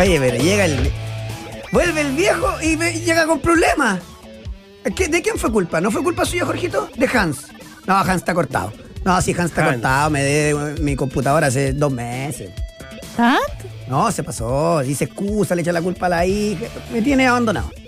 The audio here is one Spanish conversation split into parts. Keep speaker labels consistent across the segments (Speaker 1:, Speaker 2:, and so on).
Speaker 1: Oye, pero llega el. Vuelve el viejo y ve- llega con problemas. ¿Qué- ¿De quién fue culpa? ¿No fue culpa suya, Jorgito? De Hans. No, Hans está cortado. No, sí, Hans está
Speaker 2: Hans.
Speaker 1: cortado. Me dé mi computadora hace dos meses.
Speaker 3: ¿Tanto?
Speaker 1: No, se pasó. Dice excusa, le echa la culpa a la hija. Me tiene abandonado.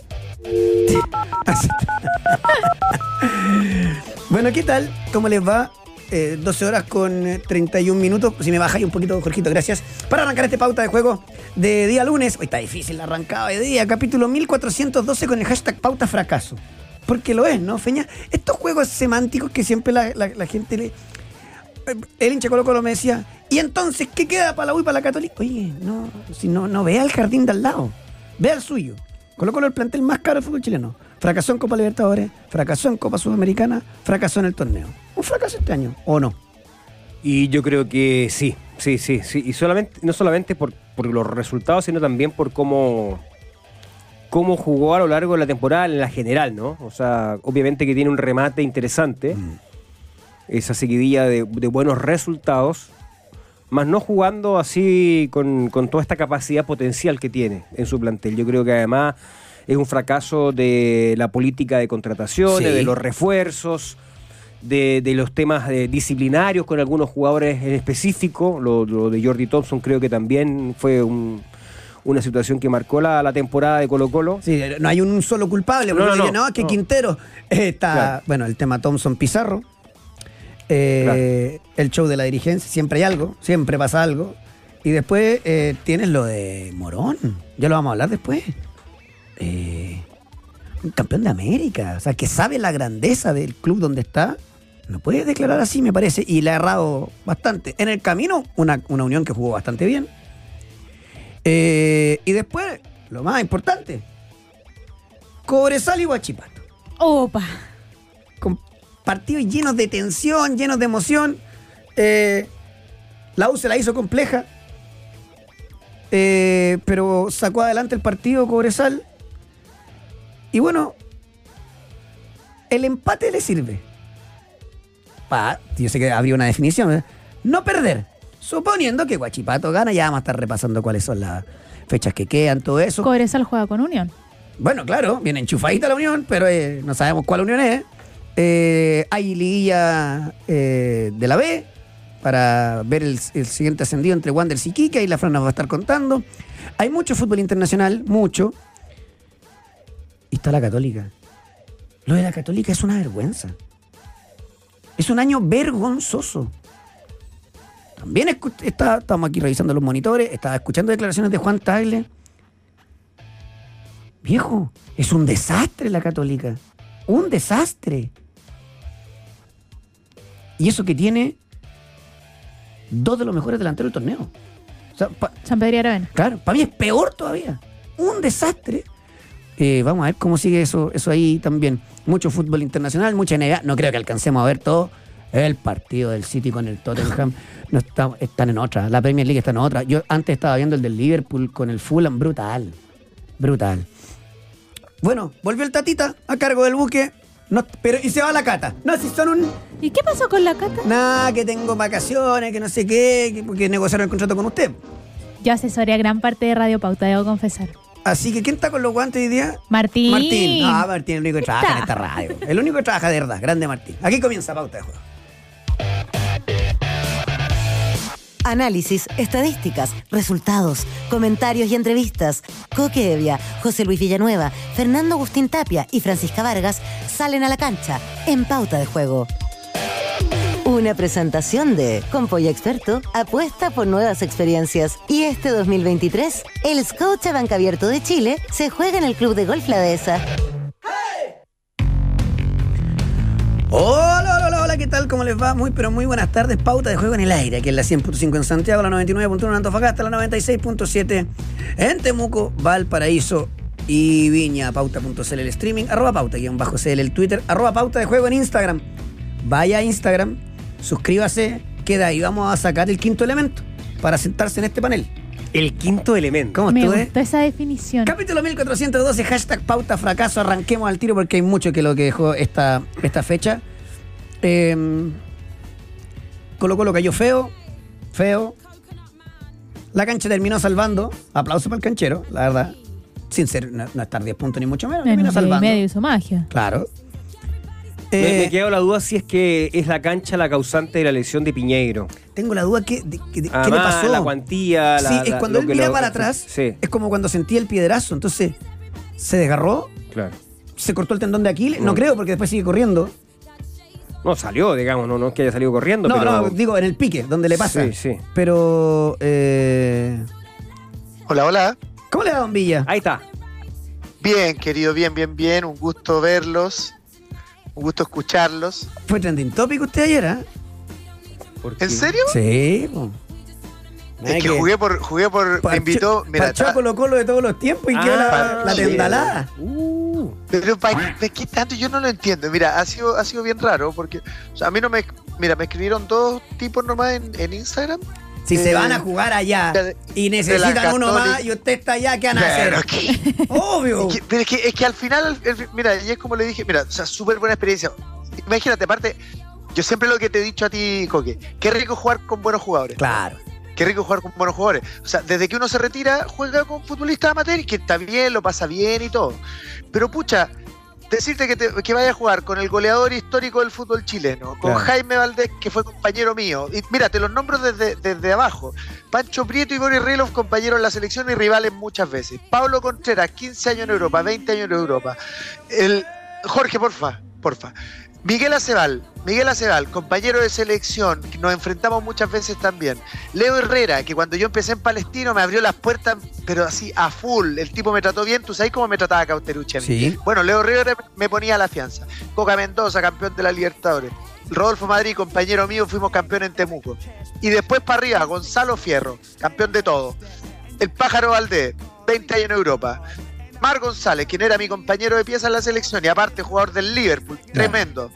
Speaker 1: Bueno, ¿qué tal? ¿Cómo les va? Eh, 12 horas con eh, 31 minutos. Si me bajáis un poquito, Jorgito, gracias. Para arrancar este pauta de juego de día lunes. Hoy está difícil la arrancada de día. Capítulo 1412 con el hashtag pauta fracaso. Porque lo es, ¿no, Feña? Estos juegos semánticos que siempre la, la- la gente le. Eh, El hincha Colo Colo me decía, ¿y entonces qué queda para la U y para la Católica? Oye, no, si no, no vea el jardín de al lado, vea el suyo. Colo Colo el plantel más caro del fútbol chileno. Fracasó en Copa Libertadores, fracasó en Copa Sudamericana, fracasó en el torneo. Un fracaso este año, ¿o no?
Speaker 2: Y yo creo que sí, sí, sí, sí. Y solamente, no solamente por, por los resultados, sino también por cómo, cómo jugó a lo largo de la temporada en la general, ¿no? O sea, obviamente que tiene un remate interesante, esa seguidilla de, de buenos resultados, más no jugando así con, con toda esta capacidad potencial que tiene en su plantel. Yo creo que además es un fracaso de la política de contrataciones,
Speaker 1: Sí.
Speaker 2: de los refuerzos, de, de los temas eh, disciplinarios con algunos jugadores en específico. Lo, lo de Jordi Thompson creo que también fue un- una situación que marcó la, la temporada de Colo Colo.
Speaker 1: Sí, no hay un solo culpable.
Speaker 2: No, no,
Speaker 1: dice,
Speaker 2: no,
Speaker 1: que. Quintero está.
Speaker 2: Claro.
Speaker 1: Bueno, el tema Thompson Pizarro. eh, El show de la dirigencia, siempre hay algo, siempre pasa algo. Y después eh, tienes lo de Morón. Ya lo vamos a hablar después. Eh, un campeón de América. O sea, que sabe la grandeza del club donde está. No puede declarar así, me parece. Y le ha errado bastante. En el camino, una, una unión que jugó bastante bien. Eh, y después, lo más importante, Cobresal y Guachipato.
Speaker 3: Opa.
Speaker 1: Con partidos llenos de tensión, llenos de emoción. Eh, la U se la hizo compleja. eh, pero sacó adelante el partido Cobresal. Y bueno, el empate le sirve. Yo sé que habría una definición. ¿eh? No perder. Suponiendo que Guachipato gana, ya vamos a estar repasando cuáles son las fechas que quedan, todo eso.
Speaker 3: Cobresal juega con Unión.
Speaker 1: Bueno, claro, viene enchufadita la unión, pero eh, no sabemos cuál unión es. Eh, hay liguilla eh, de la B para ver el, el siguiente ascendido entre Wanderers y Kika y la Fran nos va a estar contando. Hay mucho fútbol internacional, mucho. Y está la Católica. Lo de la Católica es una vergüenza. Es un año vergonzoso. También está- estamos aquí revisando los monitores, estaba escuchando declaraciones de Juan Tagle. Viejo, es un desastre la católica. Un desastre. Y eso que tiene dos de los mejores delanteros del torneo. O sea, pa-
Speaker 3: San Pedro y Aravena.
Speaker 1: claro, para mí es peor todavía. Un desastre. Eh, vamos a ver cómo sigue eso, eso ahí también. Mucho fútbol internacional, mucha NBA. No creo que alcancemos a ver todo. El partido del City con el Tottenham no está- están en otra. La Premier League está en otra. Yo antes estaba viendo el del Liverpool con el Fulham. Brutal. Brutal. Bueno, volvió el Tatita a cargo del buque. No, pero, y se va a la cata. No, si son un.
Speaker 3: ¿Y qué pasó con la Cata?
Speaker 1: Nada, que tengo vacaciones, que no sé qué, que, porque negociaron el contrato con usted.
Speaker 3: Yo asesoré a gran parte de Radio Pauta, debo confesar.
Speaker 1: Así que, ¿quién está con los guantes hoy día?
Speaker 3: Martín.
Speaker 1: Martín. Ah, Martín, el único que trabaja en esta radio. El único que trabaja de verdad. Grande Martín. Aquí comienza Pauta de Juego.
Speaker 4: Análisis, estadísticas, resultados, comentarios y entrevistas. Coque Evia, José Luis Villanueva, Fernando Agustín Tapia y Francisca Vargas salen a la cancha en pauta de juego. Una presentación de Compolla Experto apuesta por nuevas experiencias. Y este 2023, el Scotia Banca Abierto de Chile se juega en el Club de Golf La Dehesa.
Speaker 1: Hola, hola, hola, hola, ¿qué tal? ¿Cómo les va? Muy, pero muy buenas tardes. Pauta de juego en el aire, aquí en la 100.5 en Santiago, la 99.1 en Antofagasta, la 96.7 en Temuco, Valparaíso y Viña. Pauta.cl el streaming, arroba pauta, guion bajo CL el Twitter, arroba pauta de juego en Instagram. Vaya a Instagram, suscríbase, queda ahí. Vamos a sacar el quinto elemento para sentarse en este panel.
Speaker 2: El quinto elemento.
Speaker 1: ¿Cómo
Speaker 3: Me
Speaker 1: estuve?
Speaker 3: gustó esa definición.
Speaker 1: Capítulo 1412, hashtag pauta fracaso. Arranquemos al tiro porque hay mucho que lo que dejó esta, esta fecha. Eh, Colo Colo cayó feo, feo. La cancha terminó salvando. Aplauso para el canchero, la verdad. Sin ser, no, no estar 10 puntos ni mucho menos.
Speaker 3: En
Speaker 1: Terminó salvando.
Speaker 3: medio hizo magia.
Speaker 1: Claro.
Speaker 2: Me,
Speaker 1: Eh,
Speaker 2: me queda la duda si es que es la cancha la causante de la lesión de Piñeiro.
Speaker 1: tengo la duda que, de- que- de- ¿qué le pasó.
Speaker 2: La cuantía, la,
Speaker 1: sí, es
Speaker 2: la-
Speaker 1: cuando él
Speaker 2: que
Speaker 1: mira
Speaker 2: lo-
Speaker 1: para atrás,
Speaker 2: Sí,
Speaker 1: es como cuando sentía el piedrazo. Entonces, se desgarró,
Speaker 2: claro.
Speaker 1: se cortó el tendón de Aquiles. No creo, porque después sigue corriendo.
Speaker 2: No salió, digamos, no, no es que haya salido corriendo,
Speaker 1: No,
Speaker 2: pero.
Speaker 1: no, digo, en el pique, donde le pasa.
Speaker 2: Sí, sí.
Speaker 1: Pero, eh,
Speaker 5: Hola, hola.
Speaker 1: ¿cómo le da Don Villa?
Speaker 2: Ahí está.
Speaker 5: Bien, querido, bien, bien, bien. Un gusto verlos. Un gusto escucharlos.
Speaker 1: Fue trending topic usted ayer, ¿ah?
Speaker 2: Porque-
Speaker 5: ¿En serio?
Speaker 1: Sí. po.
Speaker 5: Es que jugué por, jugué por, me invitó, mira, ta-
Speaker 1: Colo Colo de todos los tiempos y quedó la,
Speaker 5: Ah,
Speaker 1: la tendalada.
Speaker 2: Uh,
Speaker 5: pero pa- ¿de qué tanto? Yo no lo entiendo. Mira, ha sido, ha sido bien raro porque, o sea, a mí no me, mira, me escribieron dos tipos nomás en, en Instagram.
Speaker 1: Si
Speaker 5: Eh,
Speaker 1: se van a jugar allá
Speaker 5: de-
Speaker 1: y necesitan uno más y usted está allá, ¿qué van a hacer? Obvio.
Speaker 5: Es que, pero es que, es que al final, el- mira, y es como le dije, mira, o sea, súper buena experiencia. Imagínate, aparte, yo siempre lo que te he dicho a ti, Coque, qué rico jugar con buenos jugadores.
Speaker 1: Claro.
Speaker 5: Qué rico jugar con buenos jugadores. O sea, desde que uno se retira, juega con futbolistas amateur y que está bien, lo pasa bien y todo. Pero pucha, decirte que, te- que vaya a jugar con el goleador histórico del fútbol chileno, con
Speaker 2: Claro.
Speaker 5: Jaime Valdés, que fue compañero mío. Y mira, te los nombro desde, desde abajo. Pancho Prieto y Boris Rilov, compañeros en la selección y rivales muchas veces. Pablo Contreras, 15 años en Europa, 20 años en Europa. El Jorge, porfa, porfa. Miguel Acebal, Miguel Acebal, compañero de selección, que nos enfrentamos muchas veces también. Leo Herrera, que cuando yo empecé en Palestino me abrió las puertas, pero así a full. El tipo me trató bien, tú sabes cómo me trataba Cauterucci a mí.
Speaker 1: Sí.
Speaker 5: Bueno, Leo Herrera me ponía la fianza. Coca Mendoza, campeón de la Libertadores. Rodolfo Madrid, compañero mío, fuimos campeón en Temuco. Y después para arriba, Gonzalo Fierro, campeón de todo. El Pájaro Valdés, 20 años en Europa. Mar González, quien era mi compañero de pieza en la selección y aparte jugador del Liverpool, tremendo.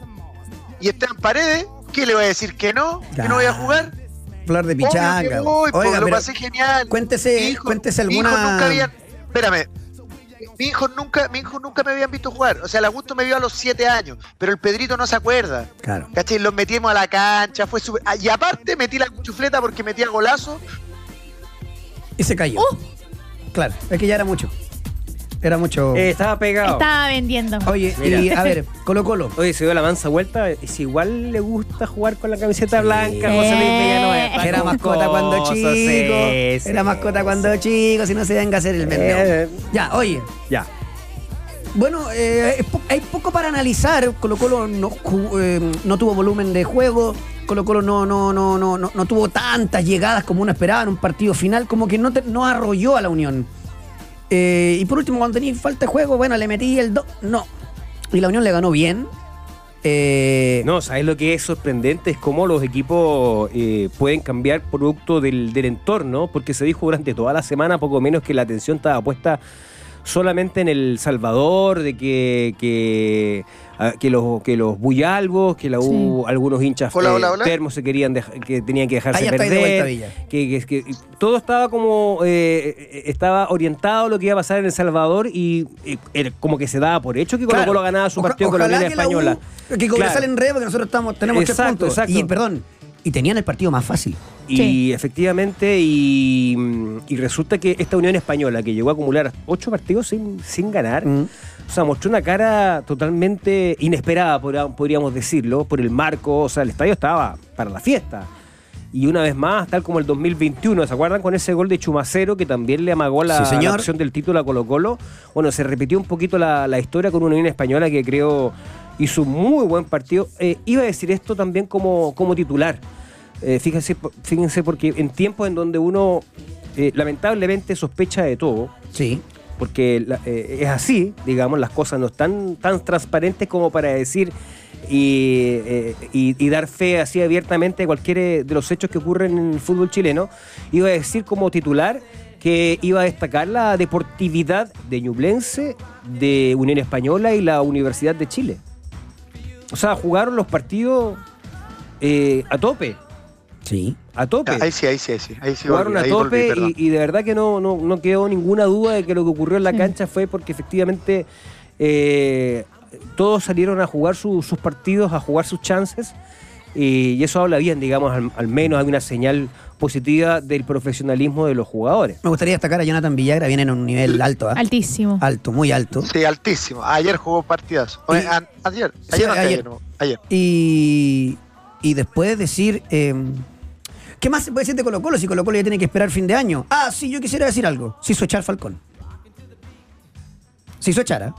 Speaker 5: Y Esteban Paredes, ¿qué le voy a decir? ¿Que no? ¿Que no voy a jugar?
Speaker 1: Flor de pichanga.
Speaker 5: voy, pues,
Speaker 1: Oiga,
Speaker 5: lo pasé genial.
Speaker 1: cuéntese,
Speaker 5: hijo-
Speaker 1: cuéntese
Speaker 5: Mi hijo
Speaker 1: alguna.
Speaker 5: nunca habían. Espérame. Mi hijo nunca, mi hijo nunca me habían visto jugar. O sea, el Augusto me vio a los 7 años, pero el Pedrito no se acuerda.
Speaker 1: Claro.
Speaker 5: ¿Cachai? Los metimos a la cancha, fue súper- ah, Y aparte metí la chufleta porque metía golazo.
Speaker 1: Y se cayó.
Speaker 3: ¡Oh!
Speaker 1: Claro, es que ya era mucho. Era mucho.
Speaker 2: eh, estaba pegado.
Speaker 3: Estaba vendiendo.
Speaker 1: Oye,
Speaker 2: Mira.
Speaker 1: y a ver, Colo Colo.
Speaker 2: Oye, se dio la mansa vuelta. y Si igual le gusta jugar con la camiseta blanca. José Luis Villanueva.
Speaker 1: Era mascota cuando chico.
Speaker 2: sí, sí,
Speaker 1: Era mascota cuando chico, si no se venga a hacer el meneo.
Speaker 2: Eh,
Speaker 1: Ya, oye.
Speaker 2: Ya.
Speaker 1: Bueno, eh, hay poco para analizar. Colo Colo no, eh, no tuvo volumen de juego. Colo Colo no, no, no, no, no, no tuvo tantas llegadas como uno esperaba en un partido final. Como que no, te- no arrolló a la Unión. Eh, y por último, cuando tenía falta de juego, bueno, le metí el 2. No. Y la Unión le ganó bien. Eh,
Speaker 2: No, ¿sabes lo que es sorprendente? Es cómo los equipos eh, pueden cambiar producto del entorno, porque se dijo durante toda la semana, poco menos, que la atención estaba puesta solamente en El Salvador, de que, que, ah, que los, que los Buyalbos, que la, U- algunos hinchas
Speaker 5: Hola,
Speaker 2: eh,
Speaker 5: hola, hola.
Speaker 2: termos se querían que tenían que dejarse
Speaker 1: Ahí vuelta,
Speaker 2: perder,
Speaker 1: Villa.
Speaker 2: que, que- que todo estaba como eh, eh, estaba orientado a lo que iba a pasar en El Salvador y eh, como que se daba por hecho que Colo
Speaker 1: Claro.
Speaker 2: Colo ganaba su
Speaker 1: Oja-
Speaker 2: partido con la Unión Española.
Speaker 1: U- que
Speaker 2: Claro.
Speaker 1: sale en red porque nosotros estamos, tenemos tres
Speaker 2: Exacto,
Speaker 1: puntos.
Speaker 2: exacto.
Speaker 1: Y perdón, y tenían el partido más fácil.
Speaker 2: Y
Speaker 3: Sí.
Speaker 2: efectivamente, y, y resulta que esta Unión Española, que llegó a acumular ocho partidos sin, sin ganar,
Speaker 1: Mm.
Speaker 2: o sea, mostró una cara totalmente inesperada, podría- podríamos decirlo, por el marco, o sea, el estadio estaba para la fiesta. Y una vez más, tal como el 2021, ¿se acuerdan con ese gol de Chumacero que también le amagó la,
Speaker 1: Sí,
Speaker 2: la opción del título a Colo Colo? Bueno, se repitió un poquito la, la historia con una Unión Española que creo hizo un muy buen partido. Eh, iba a decir esto también como, como titular. Eh, fíjense, fíjense, porque en tiempos en donde uno eh, lamentablemente sospecha de todo,
Speaker 1: Sí.
Speaker 2: porque la- eh, es así, digamos, las cosas no están tan transparentes como para decir y, y- y dar fe así abiertamente de cualquiera de los hechos que ocurren en el fútbol chileno. Iba a decir como titular que iba a destacar la deportividad de Ñublense, de Unión Española y la Universidad de Chile. O sea, jugaron los partidos a tope,
Speaker 1: Sí.
Speaker 2: a tope.
Speaker 5: Ahí sí, ahí sí, ahí sí. Ahí sí
Speaker 2: Jugaron
Speaker 5: volví,
Speaker 2: a
Speaker 5: ahí volví,
Speaker 2: tope y, y de verdad que no, no, no quedó ninguna duda de que lo que ocurrió en la cancha fue porque efectivamente eh, todos salieron a jugar su- sus partidos, a jugar sus chances y, y eso habla bien, digamos, al, al menos hay una señal positiva del profesionalismo de los jugadores.
Speaker 1: Me gustaría destacar a Jonathan Villagra, viene en un nivel alto, ¿ah?
Speaker 3: Altísimo.
Speaker 1: alto, muy alto.
Speaker 5: Sí, altísimo. Ayer jugó partidas.
Speaker 1: Y-
Speaker 5: ayer, ayer,
Speaker 1: Sí,
Speaker 5: no,
Speaker 1: ayer.
Speaker 5: ayer.
Speaker 1: Y, y después decir, eh, ¿qué más se puede decir de Colo Colo si Colo Colo ya tiene que esperar fin de año? Ah, sí, yo quisiera decir algo. Se hizo echar Falcón. Se hizo echar, ¿ah?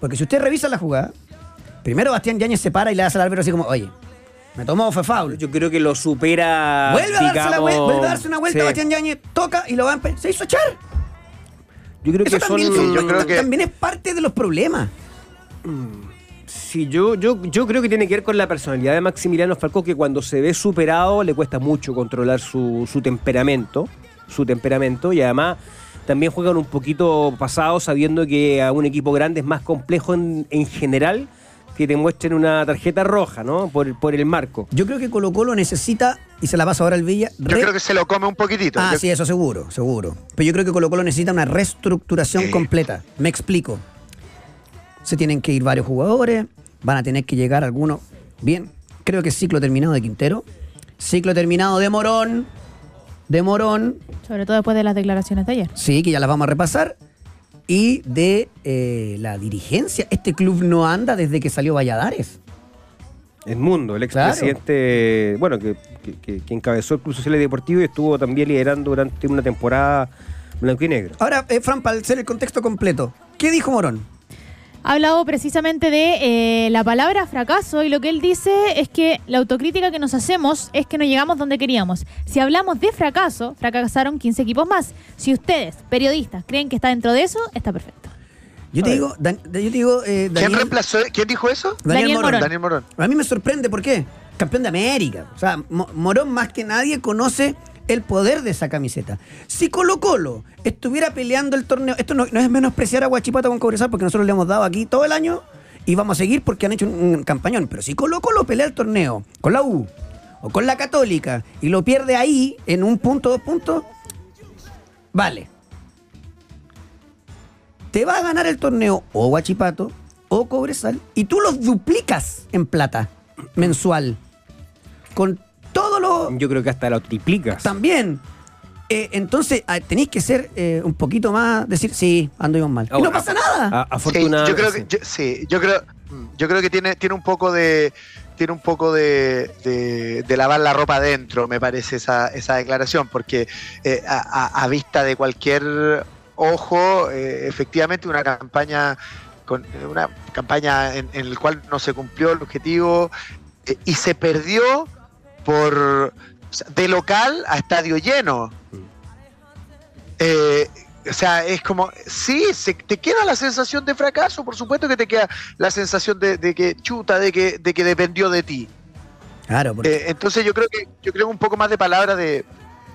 Speaker 1: Porque si usted revisa la jugada, primero Bastián Yáñez se para y le hace al árbitro así como, oye, me tomó, fue foul.
Speaker 2: Yo creo que lo supera.
Speaker 1: Vuelve a, darse la
Speaker 2: digamos,
Speaker 1: vuel- vuelve a darse una vuelta,
Speaker 2: sí.
Speaker 1: Bastián Yáñez toca y lo va a Se hizo echar.
Speaker 2: Yo creo
Speaker 1: Eso
Speaker 2: que son.
Speaker 1: también,
Speaker 5: Sí, yo creo que-
Speaker 1: también es parte de los problemas.
Speaker 2: Sí, yo, yo, yo creo que tiene que ver con la personalidad de Maximiliano Falcón, que cuando se ve superado le cuesta mucho controlar su, su temperamento, su temperamento, y además también juegan un poquito pasado sabiendo que a un equipo grande es más complejo en, en general que te muestren una tarjeta roja, ¿no? Por, por el marco.
Speaker 1: Yo creo que Colo Colo necesita, y se la paso ahora al Villa,
Speaker 5: Yo
Speaker 1: re-
Speaker 5: creo que se lo come un poquitito.
Speaker 1: Ah,
Speaker 5: Yo-
Speaker 1: sí, eso seguro, seguro. Pero yo creo que Colo Colo necesita una reestructuración
Speaker 5: Sí.
Speaker 1: completa. Me explico. Se tienen que ir varios jugadores, van a tener que llegar algunos. Bien, creo que ciclo terminado de Quintero, ciclo terminado de Morón, de Morón,
Speaker 3: Sobre todo después de las declaraciones de ayer.
Speaker 1: sí, que ya las vamos a repasar, y de eh, la dirigencia. Este club no anda desde que salió Valladares.
Speaker 2: El mundo, el
Speaker 1: Claro.
Speaker 2: expresidente, bueno, que, que- que- que encabezó el Club Social y Deportivo y estuvo también liderando durante una temporada blanco y negro.
Speaker 1: Ahora, eh, Fran, para hacer el contexto completo, ¿qué dijo Morón?
Speaker 3: Ha hablado precisamente de eh, la palabra fracaso y lo que él dice es que la autocrítica que nos hacemos es que no llegamos donde queríamos. Si hablamos de fracaso, fracasaron 15 equipos más. Si ustedes, periodistas, creen que está dentro de eso, está perfecto.
Speaker 1: Yo te digo, Dan- yo te digo, eh,
Speaker 5: ¿Quién
Speaker 1: Daniel-
Speaker 5: reemplazó? ¿Quién dijo eso?
Speaker 3: Daniel Morón.
Speaker 5: Daniel Morón.
Speaker 1: A mí me sorprende, ¿por qué? Campeón de América. O sea, Mo- Morón más que nadie conoce el poder de esa camiseta. Si Colo Colo estuviera peleando el torneo, esto no, es menospreciar a Guachipata con Cobresal porque nosotros le hemos dado aquí todo el año y vamos a seguir porque han hecho un, un campañón. Pero si Colo Colo pelea el torneo con la U o con la Católica y lo pierde ahí en un punto, dos puntos, vale. Te va a ganar el torneo o Guachipato o Cobresal y tú los duplicas en plata mensual. Con todo lo...
Speaker 2: Yo creo que hasta lo triplicas.
Speaker 1: También. Eh, entonces ah, tenéis que ser eh, un poquito más, decir, sí, anduvimos mal. y no
Speaker 2: Ahora,
Speaker 1: pasa nada.
Speaker 2: a-
Speaker 5: Sí,
Speaker 2: afortunadamente.
Speaker 5: yo creo que, yo- sí, yo creo, yo creo que tiene, tiene un poco de, tiene un poco de, de- de lavar la ropa adentro, me parece esa, esa declaración, porque eh, a, a- a vista de cualquier ojo, eh, efectivamente una campaña con una campaña en, en la cual no se cumplió el objetivo eh, y se perdió por de local a estadio lleno. Eh, o sea, es como, sí, se, te queda la sensación de fracaso, por supuesto que te queda la sensación de, de que chuta, de que, de que dependió de ti.
Speaker 1: Claro, porque
Speaker 5: Eh, entonces yo creo que yo creo un poco más de palabras de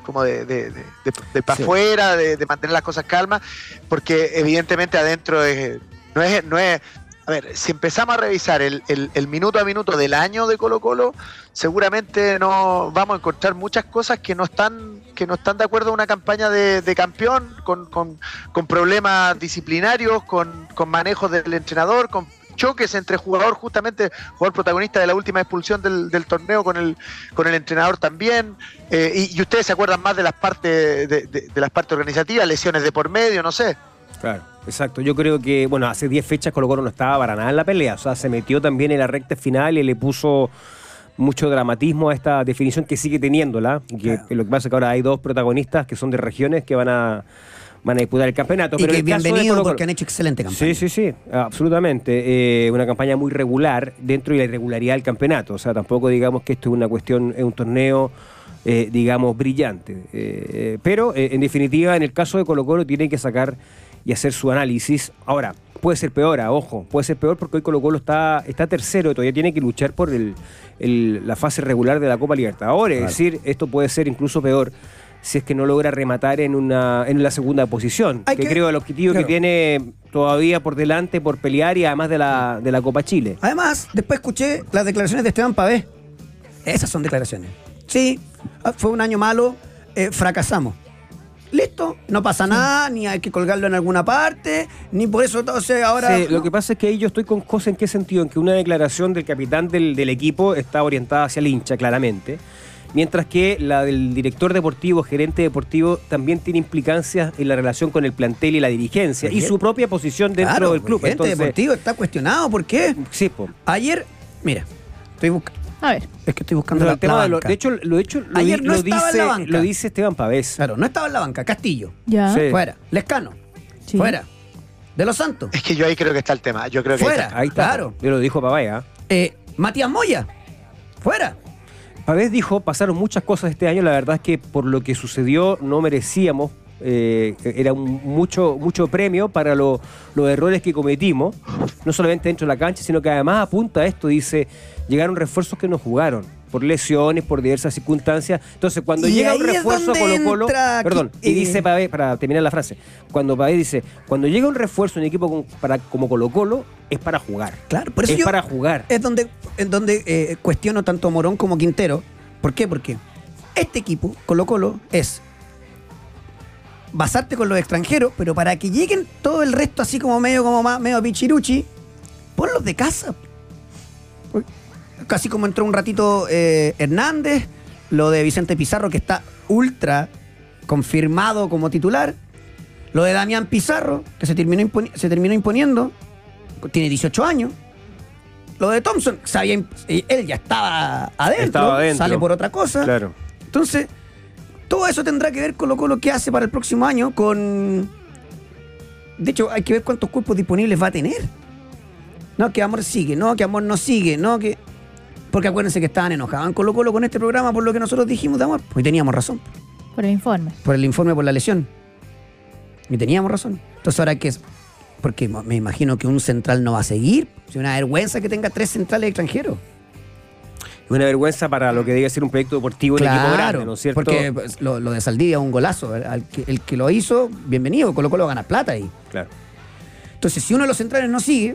Speaker 5: como de, de, de, para
Speaker 2: Sí.
Speaker 5: afuera, de, de mantener las cosas calmas, porque evidentemente adentro es, no es, no es, a ver, si empezamos a revisar el, minuto a minuto del año de Colo Colo, seguramente no vamos a encontrar muchas cosas que no están, que no están de acuerdo a una campaña de, campeón, con, con- con problemas disciplinarios, con, con manejos del entrenador, con choques entre jugador, justamente jugador protagonista de la última expulsión del, del torneo con el, con el entrenador también. Eh, y, y ustedes se acuerdan más de las partes de, de- de las partes organizativas, lesiones de por medio, no sé.
Speaker 2: Claro, exacto. Yo creo que, bueno, hace 10 fechas Colo Colo no estaba para nada en la pelea. O sea, se metió también en la recta final y le puso mucho dramatismo a esta definición que sigue teniéndola. Que
Speaker 1: Claro.
Speaker 2: Lo que pasa es que ahora hay dos protagonistas que son de regiones que van a, van a disputar el campeonato.
Speaker 1: y
Speaker 2: Pero
Speaker 1: que bienvenido porque han hecho excelente campaña.
Speaker 2: Sí, sí, sí, absolutamente. Eh, una campaña muy regular dentro de la irregularidad del campeonato. O sea, tampoco digamos que esto es una cuestión, es un torneo, eh, digamos, brillante. Eh, pero, en definitiva, en el caso de Colo Colo tiene que sacar y hacer su análisis. Ahora, puede ser peor, ah, ojo, puede ser peor porque hoy Colo Colo está, está tercero y todavía tiene que luchar por el, el- la fase regular de la Copa Libertadores.
Speaker 1: Claro.
Speaker 2: Es decir, esto puede ser incluso peor si es que no logra rematar en una en la segunda posición.
Speaker 1: Hay
Speaker 2: que,
Speaker 1: que-
Speaker 2: creo el objetivo
Speaker 1: claro.
Speaker 2: que tiene todavía por delante por pelear y además de la, de la Copa Chile.
Speaker 1: Además, después escuché las declaraciones de Esteban Pavé. Esas son declaraciones. Sí, ah, fue un año malo, eh, fracasamos. Listo, no pasa nada, ni hay que colgarlo en alguna parte, ni por eso entonces ahora.
Speaker 2: Sí, lo que pasa es que ahí yo estoy con cosas en qué sentido, en que una declaración del capitán del, del equipo está orientada hacia el hincha, claramente. Mientras que la del director deportivo, gerente deportivo, también tiene implicancias en la relación con el plantel y la dirigencia y su propia posición dentro
Speaker 1: Claro,
Speaker 2: del club.
Speaker 1: el gerente
Speaker 2: Entonces,
Speaker 1: deportivo está cuestionado. ¿Por qué?
Speaker 2: sí, po.
Speaker 1: Ayer, mira, estoy buscando.
Speaker 3: A ver.
Speaker 1: Es que estoy buscando
Speaker 2: Pero
Speaker 1: la,
Speaker 2: el tema
Speaker 1: la
Speaker 2: de lo, de hecho, lo, de hecho, lo,
Speaker 1: Ayer
Speaker 2: di-
Speaker 1: no
Speaker 2: lo
Speaker 1: estaba en
Speaker 2: dice,
Speaker 1: la banca.
Speaker 2: lo dice Esteban Pavés.
Speaker 1: Claro, no estaba en la banca. Castillo,
Speaker 3: Ya.
Speaker 2: Sí.
Speaker 1: fuera. Lescano,
Speaker 3: Sí.
Speaker 1: fuera. De los Santos,
Speaker 5: Es que yo ahí creo que está el tema. Yo creo que ahí
Speaker 1: fuera.
Speaker 5: está.
Speaker 2: Ahí está.
Speaker 1: Claro.
Speaker 2: Yo lo dijo Pavés, ¿ah?
Speaker 1: Eh, Matías Moya, fuera.
Speaker 2: Pavés dijo, pasaron muchas cosas este año, la verdad es que por lo que sucedió no merecíamos, eh, era un mucho, mucho premio para lo- los errores que cometimos, no solamente dentro de la cancha, sino que además apunta a esto, dice, llegaron refuerzos que no jugaron, por lesiones, por diversas circunstancias. Entonces, cuando
Speaker 1: Y
Speaker 2: llega un
Speaker 1: es
Speaker 2: refuerzo
Speaker 1: donde
Speaker 2: Colo Colo, perdón, y dice Pavés, para terminar la frase, cuando Pavés dice, cuando llega un refuerzo en un equipo con- para, como Colo Colo, es para jugar.
Speaker 1: Claro, por eso
Speaker 2: es
Speaker 1: yo-
Speaker 2: para jugar.
Speaker 1: Es donde, en donde eh, cuestiono tanto a Morón como Quintero. ¿Por qué? Porque este equipo, Colo Colo, es basarte con los extranjeros, pero para que lleguen todo el resto así como medio, como más, medio pichiruchi, ponlos de casa. Casi como entró un ratito eh, Hernández, lo de Vicente Pizarro, que está ultra confirmado como titular, lo de Damián Pizarro, que se terminó, imponi- se terminó imponiendo, tiene 18 años. Lo de Thompson, sabía él ya estaba adentro,
Speaker 2: Estaba adentro.
Speaker 1: sale por otra cosa.
Speaker 2: Claro.
Speaker 1: Entonces, todo eso tendrá que ver con lo, con lo que hace para el próximo año, con... De hecho, hay que ver cuántos cuerpos disponibles va a tener. No, que Amor sigue, no, que Amor no sigue, no, que... Porque acuérdense que estaban enojados en Colo Colo con este programa por lo que nosotros dijimos de Amor. Pues teníamos razón,
Speaker 3: Por el informe.
Speaker 1: por el informe por la lesión. Y teníamos razón. Entonces ahora que es... Porque me imagino que un central no va a seguir. Es una vergüenza que tenga tres centrales extranjeros.
Speaker 2: Es una vergüenza para lo que debe ser un proyecto deportivo en equipo grande, ¿no es cierto?
Speaker 1: Porque pues, lo, lo de Saldivia es un golazo. El que lo hizo, bienvenido. Colo Colo va a ganar plata ahí.
Speaker 2: Claro.
Speaker 1: Entonces, si uno de los centrales no sigue,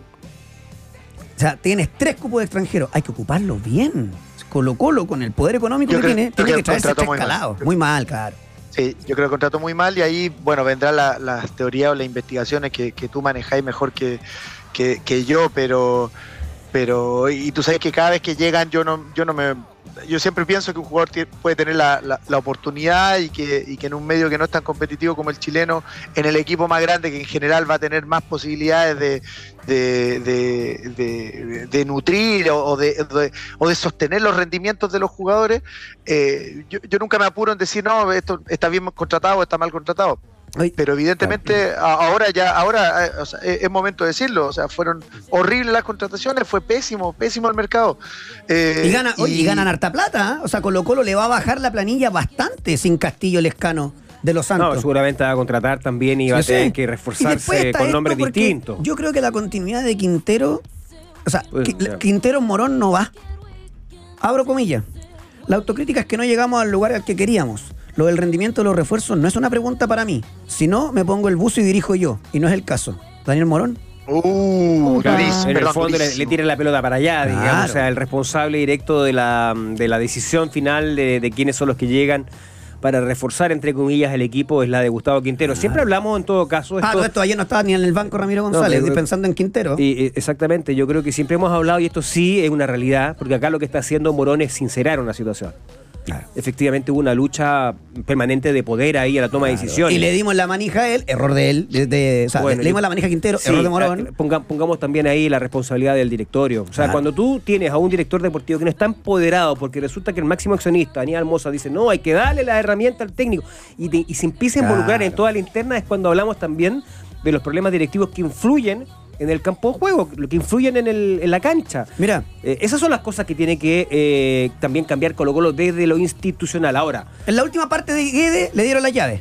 Speaker 1: o sea, tienes tres cupos de extranjeros, hay que ocuparlos bien. Colo Colo, con el poder económico
Speaker 5: Yo
Speaker 1: que
Speaker 5: creo-
Speaker 1: tiene, tiene que
Speaker 5: que
Speaker 1: traerse tres
Speaker 5: muy mal.
Speaker 1: calados. Muy mal, claro.
Speaker 5: Sí, yo creo que contrató muy mal y ahí, bueno, vendrán la- las teorías o las investigaciones que, que tú manejáis mejor que, que, que yo, pero pero y tú sabes que cada vez que llegan yo no yo no me yo siempre pienso que un jugador puede tener la, la- oportunidad y que, y que en un medio que no es tan competitivo como el chileno, en el equipo más grande que en general va a tener más posibilidades de, de, de- nutrir o, de- o de sostener los rendimientos de los jugadores, eh, yo, yo nunca me apuro en decir, no, esto está bien contratado o está mal contratado. Pero evidentemente ahora ya, ahora eh, o sea, es, momento de decirlo. O sea, fueron horribles las contrataciones, fue pésimo, pésimo el mercado. Eh,
Speaker 1: y, gana, oye, y ganan harta plata. O sea, Colo Colo le va a bajar la planilla bastante sin Castillo Lescano de los Santos.
Speaker 2: No, seguramente va a contratar también y va a tener que reforzarse con nombres distintos.
Speaker 1: Yo creo que la continuidad de Quintero, o sea,
Speaker 2: Pues, ya.
Speaker 1: Quintero Morón no va. Abro comillas. La autocrítica es que no llegamos al lugar al que queríamos. Lo del rendimiento de los refuerzos no es una pregunta para mí. Si no, me pongo el buzo y dirijo yo. Y no es el caso. Daniel Morón.
Speaker 5: Uh,
Speaker 3: Puta.
Speaker 5: durísimo,
Speaker 2: en el
Speaker 5: perdón,
Speaker 2: fondo le, le tiran la pelota para allá,
Speaker 1: Claro.
Speaker 2: digamos, o sea, el responsable directo de la, de la decisión final de, de quiénes son los que llegan para reforzar, entre comillas, el equipo es la de Gustavo Quintero. Siempre hablamos, en todo caso,
Speaker 1: Ah,
Speaker 2: esto,
Speaker 1: todo esto ayer no estaba ni en el banco Ramiro González,
Speaker 2: pero-
Speaker 1: pensando en Quintero.
Speaker 2: Y, exactamente, yo creo que siempre hemos hablado, y esto sí es una realidad, porque acá lo que está haciendo Morón es sincerar una situación. Efectivamente hubo una lucha permanente de poder ahí a la toma de decisiones.
Speaker 1: Y le dimos la manija a él, error de él. de- de- o sea,
Speaker 2: Bueno,
Speaker 1: le dimos la manija a Quintero,
Speaker 2: Sí,
Speaker 1: error de Morón.
Speaker 2: ponga- pongamos también ahí la responsabilidad del directorio. O sea,
Speaker 1: Claro.
Speaker 2: cuando tú tienes a un director deportivo que no está empoderado, porque resulta que el máximo accionista, Daniel Moza, dice, no, hay que darle la herramienta al técnico, y, te- y se empieza a involucrar
Speaker 1: Claro.
Speaker 2: en toda la interna, es cuando hablamos también de los problemas directivos que influyen en el campo de juego, que influyen en, el- en la cancha.
Speaker 1: Mira,
Speaker 2: Eh, esas son las cosas que tiene que eh, también cambiar Colo Colo desde lo institucional. Ahora,
Speaker 1: en la última parte de Guede le dieron la llave.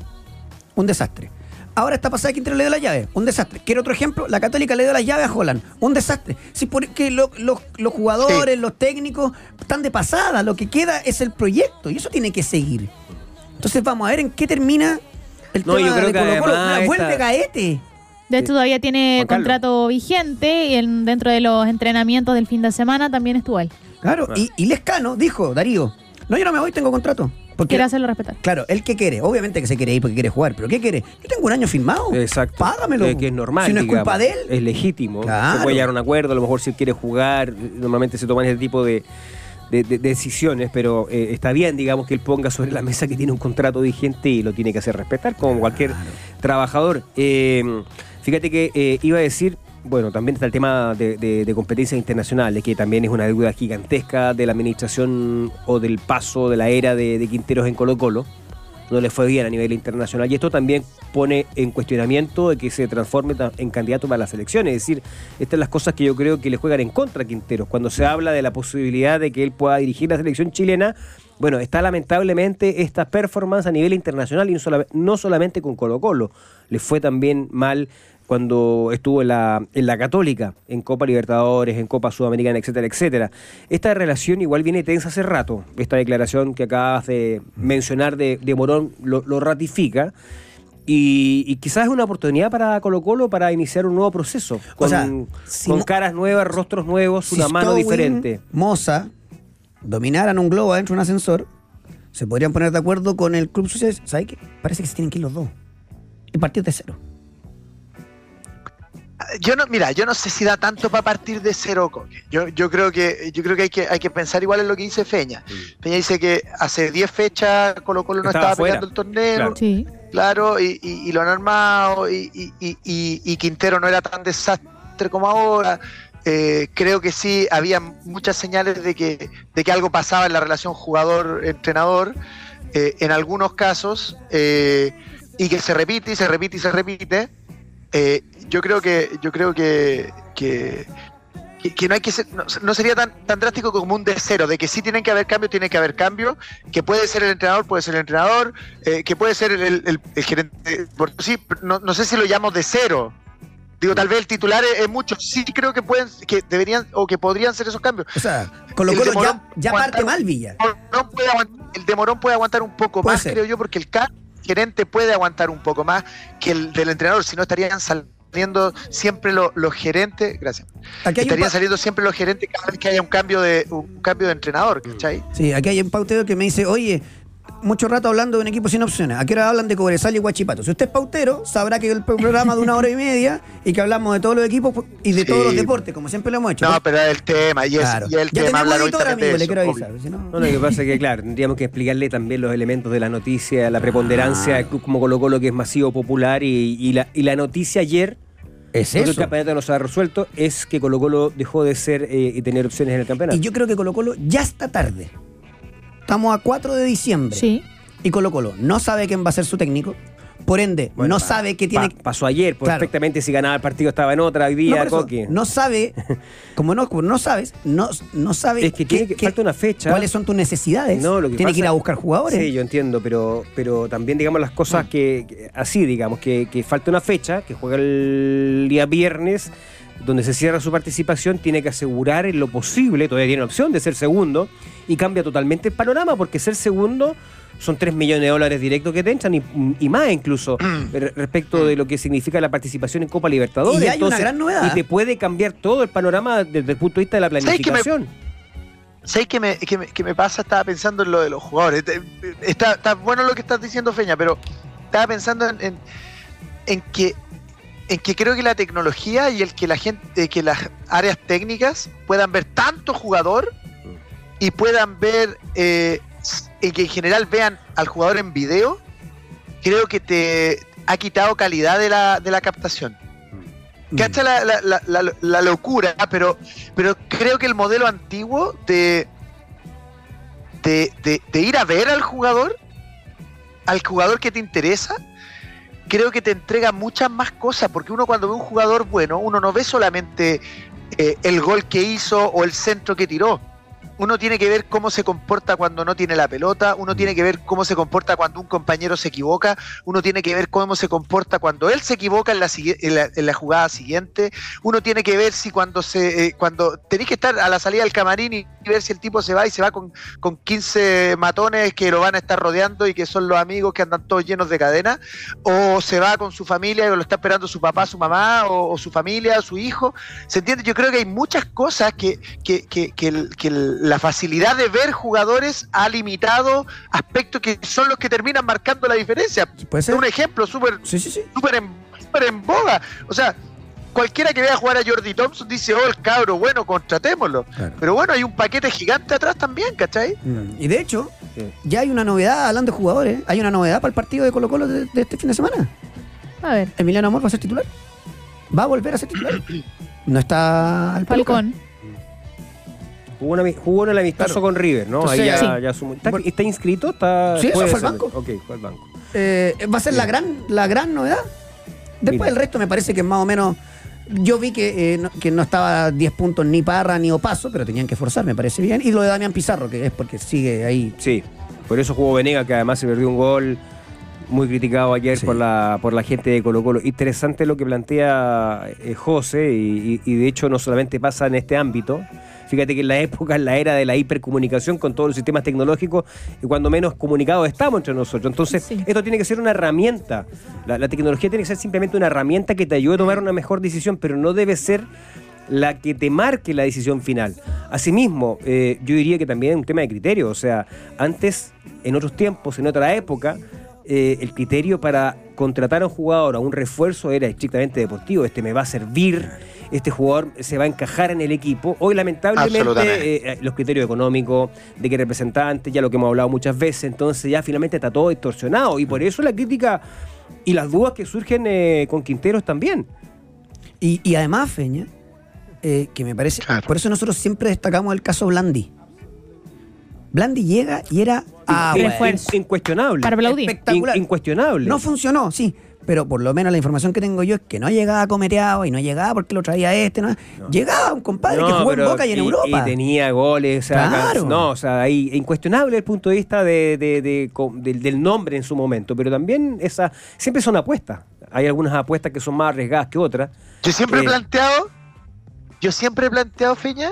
Speaker 1: Un desastre. Ahora está pasada Quintero le dio la llave. Un desastre. ¿Quiere otro ejemplo? La Católica le dio la llave a Holland. Un desastre. Sí, porque lo- lo- los jugadores, los técnicos están de pasada. Lo que queda es el proyecto y eso tiene que seguir. Entonces vamos a ver en qué termina el
Speaker 2: No,
Speaker 1: tema
Speaker 2: yo creo
Speaker 1: de
Speaker 2: que
Speaker 1: Colo Colo. Mira, vuelve
Speaker 2: esta-
Speaker 1: Gaete.
Speaker 3: De hecho, todavía tiene
Speaker 2: Juan Carlos.
Speaker 3: contrato vigente y en- dentro de los entrenamientos del fin de semana también estuvo él.
Speaker 1: Claro. Y, y Lescano dijo, Darío, no, yo no me voy, tengo contrato. Porque
Speaker 3: Quiere hacerlo respetar.
Speaker 1: Claro, él que quiere, obviamente que se quiere ir porque quiere jugar, pero ¿qué quiere? Yo tengo un año firmado.
Speaker 2: Exacto.
Speaker 1: Págamelo.
Speaker 2: Eh, que es normal.
Speaker 1: Si no es
Speaker 2: digamos.
Speaker 1: culpa de él.
Speaker 2: Es legítimo.
Speaker 1: Claro.
Speaker 2: Se puede llegar a un acuerdo, a lo mejor si él quiere jugar, normalmente se toman ese tipo de, de- de decisiones, pero eh, está bien, digamos, que él ponga sobre la mesa que tiene un contrato vigente y lo tiene que hacer respetar, como cualquier trabajador. Eh, fíjate que eh, iba a decir, bueno, también está el tema de, de- de competencias internacionales, que también es una deuda gigantesca de la administración o del paso de la era de, Quinteros en Colo Colo. No le fue bien a nivel internacional. Y esto también pone en cuestionamiento de que se transforme en candidato para las elecciones. Es decir, estas son las cosas que yo creo que le juegan en contra a Quinteros. Cuando se habla de la posibilidad de que él pueda dirigir la selección chilena, bueno, está lamentablemente esta performance a nivel internacional y no solamente con Colo Colo. Le fue también mal cuando estuvo en la, en la Católica, en Copa Libertadores, en Copa Sudamericana, etcétera, etcétera. Esta relación igual viene tensa hace rato. Esta declaración que acabas de mencionar de, de Morón lo, lo ratifica. Y, y quizás es una oportunidad para Colo Colo para iniciar un nuevo proceso. Con,
Speaker 1: sea, si
Speaker 2: con caras nuevas, rostros nuevos,
Speaker 1: Si
Speaker 2: una mano
Speaker 1: Stowin,
Speaker 2: diferente.
Speaker 1: Moza dominaran un globo adentro de un ascensor, se podrían poner de acuerdo con el club social. ¿Sabes qué? Parece que se tienen que ir los dos. Y partir de cero.
Speaker 5: Yo no, mira, yo no sé si da tanto para partir de cero, Coque. Yo, yo creo que, yo creo que hay que hay que pensar igual en lo que dice Feña. Feña dice que hace 10 fechas Colo Colo no
Speaker 2: Estaba
Speaker 5: estaba peleando el torneo,
Speaker 2: Claro.
Speaker 3: Sí.
Speaker 5: claro, y, y- y lo han armado, y, y- y- y- y Quintero no era tan desastre como ahora. Eh, creo que sí, había muchas señales de que, de que algo pasaba en la relación jugador-entrenador, eh, en algunos casos, eh, y que se repite y se repite y se repite. Eh, yo creo que, yo creo que, que, que- que no hay que ser, no, no sería tan, tan drástico como un de cero, de que sí tienen que haber cambio, tiene que haber cambio, que puede ser el entrenador, puede ser el entrenador, eh, que puede ser el, el- el- el gerente, sí, no, no sé si lo llamo de cero. Digo, tal vez el titular es, mucho. Sí creo que pueden, que deberían o que podrían ser esos cambios.
Speaker 1: O sea, Colo
Speaker 5: de Morón
Speaker 1: ya, ya
Speaker 5: aguantar-
Speaker 1: parte mal Villa.
Speaker 5: Puede el de Morón puede aguantar un poco
Speaker 1: Puede
Speaker 5: más,
Speaker 1: ser.
Speaker 5: creo yo, porque el ca- gerente puede aguantar un poco más que el del entrenador, si no estarían saliendo siempre lo- los gerentes, gracias,
Speaker 1: Aquí
Speaker 5: estarían saliendo siempre los gerentes cada vez que haya un cambio de un cambio de entrenador, ¿cachai?
Speaker 1: sí, aquí hay un pautero que me dice, oye, mucho rato hablando de un equipo sin opciones. ¿A qué hora hablan de Cobresal y Guachipato? Si usted es pautero, sabrá que el programa de una hora y media y que hablamos de todos los equipos y de
Speaker 5: Sí.
Speaker 1: todos los deportes, como siempre lo hemos hecho.
Speaker 5: No, pero es el tema, y es,
Speaker 1: Claro.
Speaker 5: y el
Speaker 1: ya
Speaker 5: tema
Speaker 1: tenemos
Speaker 5: hablar
Speaker 1: editor, amigo,
Speaker 5: de
Speaker 1: le
Speaker 5: eso,
Speaker 1: quiero avisar. si no-
Speaker 2: No, lo que pasa es que, claro, tendríamos que explicarle también los elementos de la noticia, la preponderancia del club como Colo Colo, que es masivo, popular, y, y la, y la noticia ayer,
Speaker 1: Es
Speaker 2: porque el
Speaker 1: eso.
Speaker 2: campeonato no se ha resuelto, es que Colo Colo dejó de ser eh, y tener opciones en el campeonato.
Speaker 1: Y yo creo que Colo Colo ya está tarde. Estamos a 4 de diciembre.
Speaker 3: Sí.
Speaker 1: Y Colo Colo no sabe quién va a ser su técnico. Por ende,
Speaker 2: Bueno,
Speaker 1: no
Speaker 2: pa-
Speaker 1: sabe que tiene...
Speaker 2: pa- pasó ayer, pues
Speaker 1: Claro.
Speaker 2: perfectamente si ganaba el partido estaba en otra, hoy
Speaker 1: No,
Speaker 2: día, Coqui.
Speaker 1: no sabe, como no, como no sabes, no, no sabe
Speaker 2: Es que tiene que- falta una fecha.
Speaker 1: cuáles son tus necesidades.
Speaker 2: No, lo que
Speaker 1: tiene que ir a buscar jugadores.
Speaker 2: Sí, yo entiendo, pero, pero también digamos las cosas que, que- así, digamos, que, que falta una fecha, que juega el día viernes, donde se cierra su participación, tiene que asegurar en lo posible, todavía tiene opción de ser segundo, y cambia totalmente el panorama, porque ser segundo son 3 millones de dólares directos que te entran y, y más incluso re- respecto de lo que significa la participación en Copa Libertadores.
Speaker 1: Y hay una gran novedad.
Speaker 2: Y te puede cambiar todo el panorama desde el punto de vista de la
Speaker 5: ¿Sabes qué me-
Speaker 2: planificación.
Speaker 5: ¿Sabes qué me, qué me- pasa? Estaba pensando en lo de los jugadores. Está, está bueno lo que estás diciendo, Feña, pero estaba pensando en, en, en que en que creo que la tecnología y el que la gente, eh, que las áreas técnicas puedan ver tanto jugador y puedan ver eh, y que en general vean al jugador en video, creo que te ha quitado calidad de la, de la captación.
Speaker 1: Mm.
Speaker 5: Cacha la, la- la- la- la locura, pero, pero creo que el modelo antiguo de, de, de- de ir a ver al jugador, al jugador que te interesa, creo que te entrega muchas más cosas, porque uno cuando ve un jugador bueno, uno no ve solamente eh, el gol que hizo o el centro que tiró. Uno tiene que ver cómo se comporta cuando no tiene la pelota, uno tiene que ver cómo se comporta cuando un compañero se equivoca, uno tiene que ver cómo se comporta cuando él se equivoca en la, en la, en la jugada siguiente, uno tiene que ver si cuando se eh, cuando tenéis que estar a la salida del camarín y ver si el tipo se va y se va con, con 15 matones que lo van a estar rodeando y que son los amigos que andan todos llenos de cadena, o se va con su familia y lo está esperando su papá, su mamá, o, su familia, su hijo. ¿Se entiende? Yo creo que hay muchas cosas que el- la facilidad de ver jugadores ha limitado aspectos que son los que terminan marcando la diferencia.
Speaker 1: Puede ser.
Speaker 5: Un ejemplo súper
Speaker 1: Sí, sí, sí.
Speaker 5: súper en, súper en boga. O sea, cualquiera que vea jugar a Jordi Thompson dice, oh, el cabro, bueno, contratémoslo.
Speaker 1: Claro.
Speaker 5: Pero bueno, hay un paquete gigante atrás también, ¿cachai?
Speaker 1: Mm. Y de hecho, ya hay una novedad, hablando de jugadores, hay una novedad para el partido de Colo Colo de, de este fin de semana.
Speaker 3: A ver,
Speaker 1: Emiliano Amor va a ser titular. Va a volver a ser titular. No está al Peluca.
Speaker 2: Jugó, un ami- jugó en el amistoso
Speaker 1: Claro.
Speaker 2: con River, ¿no?
Speaker 1: Entonces,
Speaker 2: Ahí ya,
Speaker 3: sí.
Speaker 2: ya sumó- ¿Está, inscrito? Está,
Speaker 1: Sí, eso fue al banco.
Speaker 2: Ok, fue al banco.
Speaker 1: Eh, va a ser la gran, la gran novedad. Después el resto me parece que más o menos. Yo vi que, eh, no, que no estaba 10 puntos ni Parra ni Opaso, pero tenían que forzar, me parece bien. Y lo de Damián Pizarro, que es porque sigue ahí.
Speaker 2: Sí, por eso jugó Venega, que además se perdió un gol muy criticado ayer
Speaker 1: Sí.
Speaker 2: por, la, por la gente de Colo Colo. Interesante lo que plantea eh, José, y, y- y de hecho no solamente pasa en este ámbito. Fíjate que en la época, en la era de la hipercomunicación con todos los sistemas tecnológicos, y cuando menos comunicados estamos entre nosotros. Entonces,
Speaker 3: Sí.
Speaker 2: esto tiene que ser una herramienta. La, la tecnología tiene que ser simplemente una herramienta que te ayude a tomar una mejor decisión, pero no debe ser la que te marque la decisión final. Asimismo, eh, yo diría que también es un tema de criterio. O sea, antes, en otros tiempos, en otra época, eh, el criterio para contratar a un jugador, a un refuerzo, era estrictamente deportivo. Este me va a servir, este jugador se va a encajar en el equipo. Hoy, lamentablemente, eh, los criterios económicos, de que representante, ya lo que hemos hablado muchas veces, entonces ya finalmente está todo distorsionado. Y por eso la crítica y las dudas que surgen eh, con Quinteros también.
Speaker 1: Y, y además, Feña, eh, que me parece.
Speaker 5: Claro.
Speaker 1: Por eso nosotros siempre destacamos el caso Blandi. Blandi llega y era. Ah, bueno.
Speaker 2: Incuestionable.
Speaker 3: Para aplaudir.
Speaker 1: espectacular.
Speaker 2: In- incuestionable.
Speaker 1: No funcionó, sí. Pero por lo menos la información que tengo yo es que no llegaba cometeado y no llegaba porque lo traía este. ¿no? Llegaba un compadre que jugó en Boca y en
Speaker 2: y-
Speaker 1: Europa.
Speaker 2: Y tenía goles. o sea,
Speaker 1: Claro.
Speaker 2: No, o sea, ahí incuestionable el punto de vista de, de- de- co- del, del nombre en su momento. Pero también esa siempre son apuestas. Hay algunas apuestas que son más arriesgadas que otras.
Speaker 5: Yo siempre
Speaker 2: Eh.
Speaker 5: he planteado, yo siempre he planteado, Feña,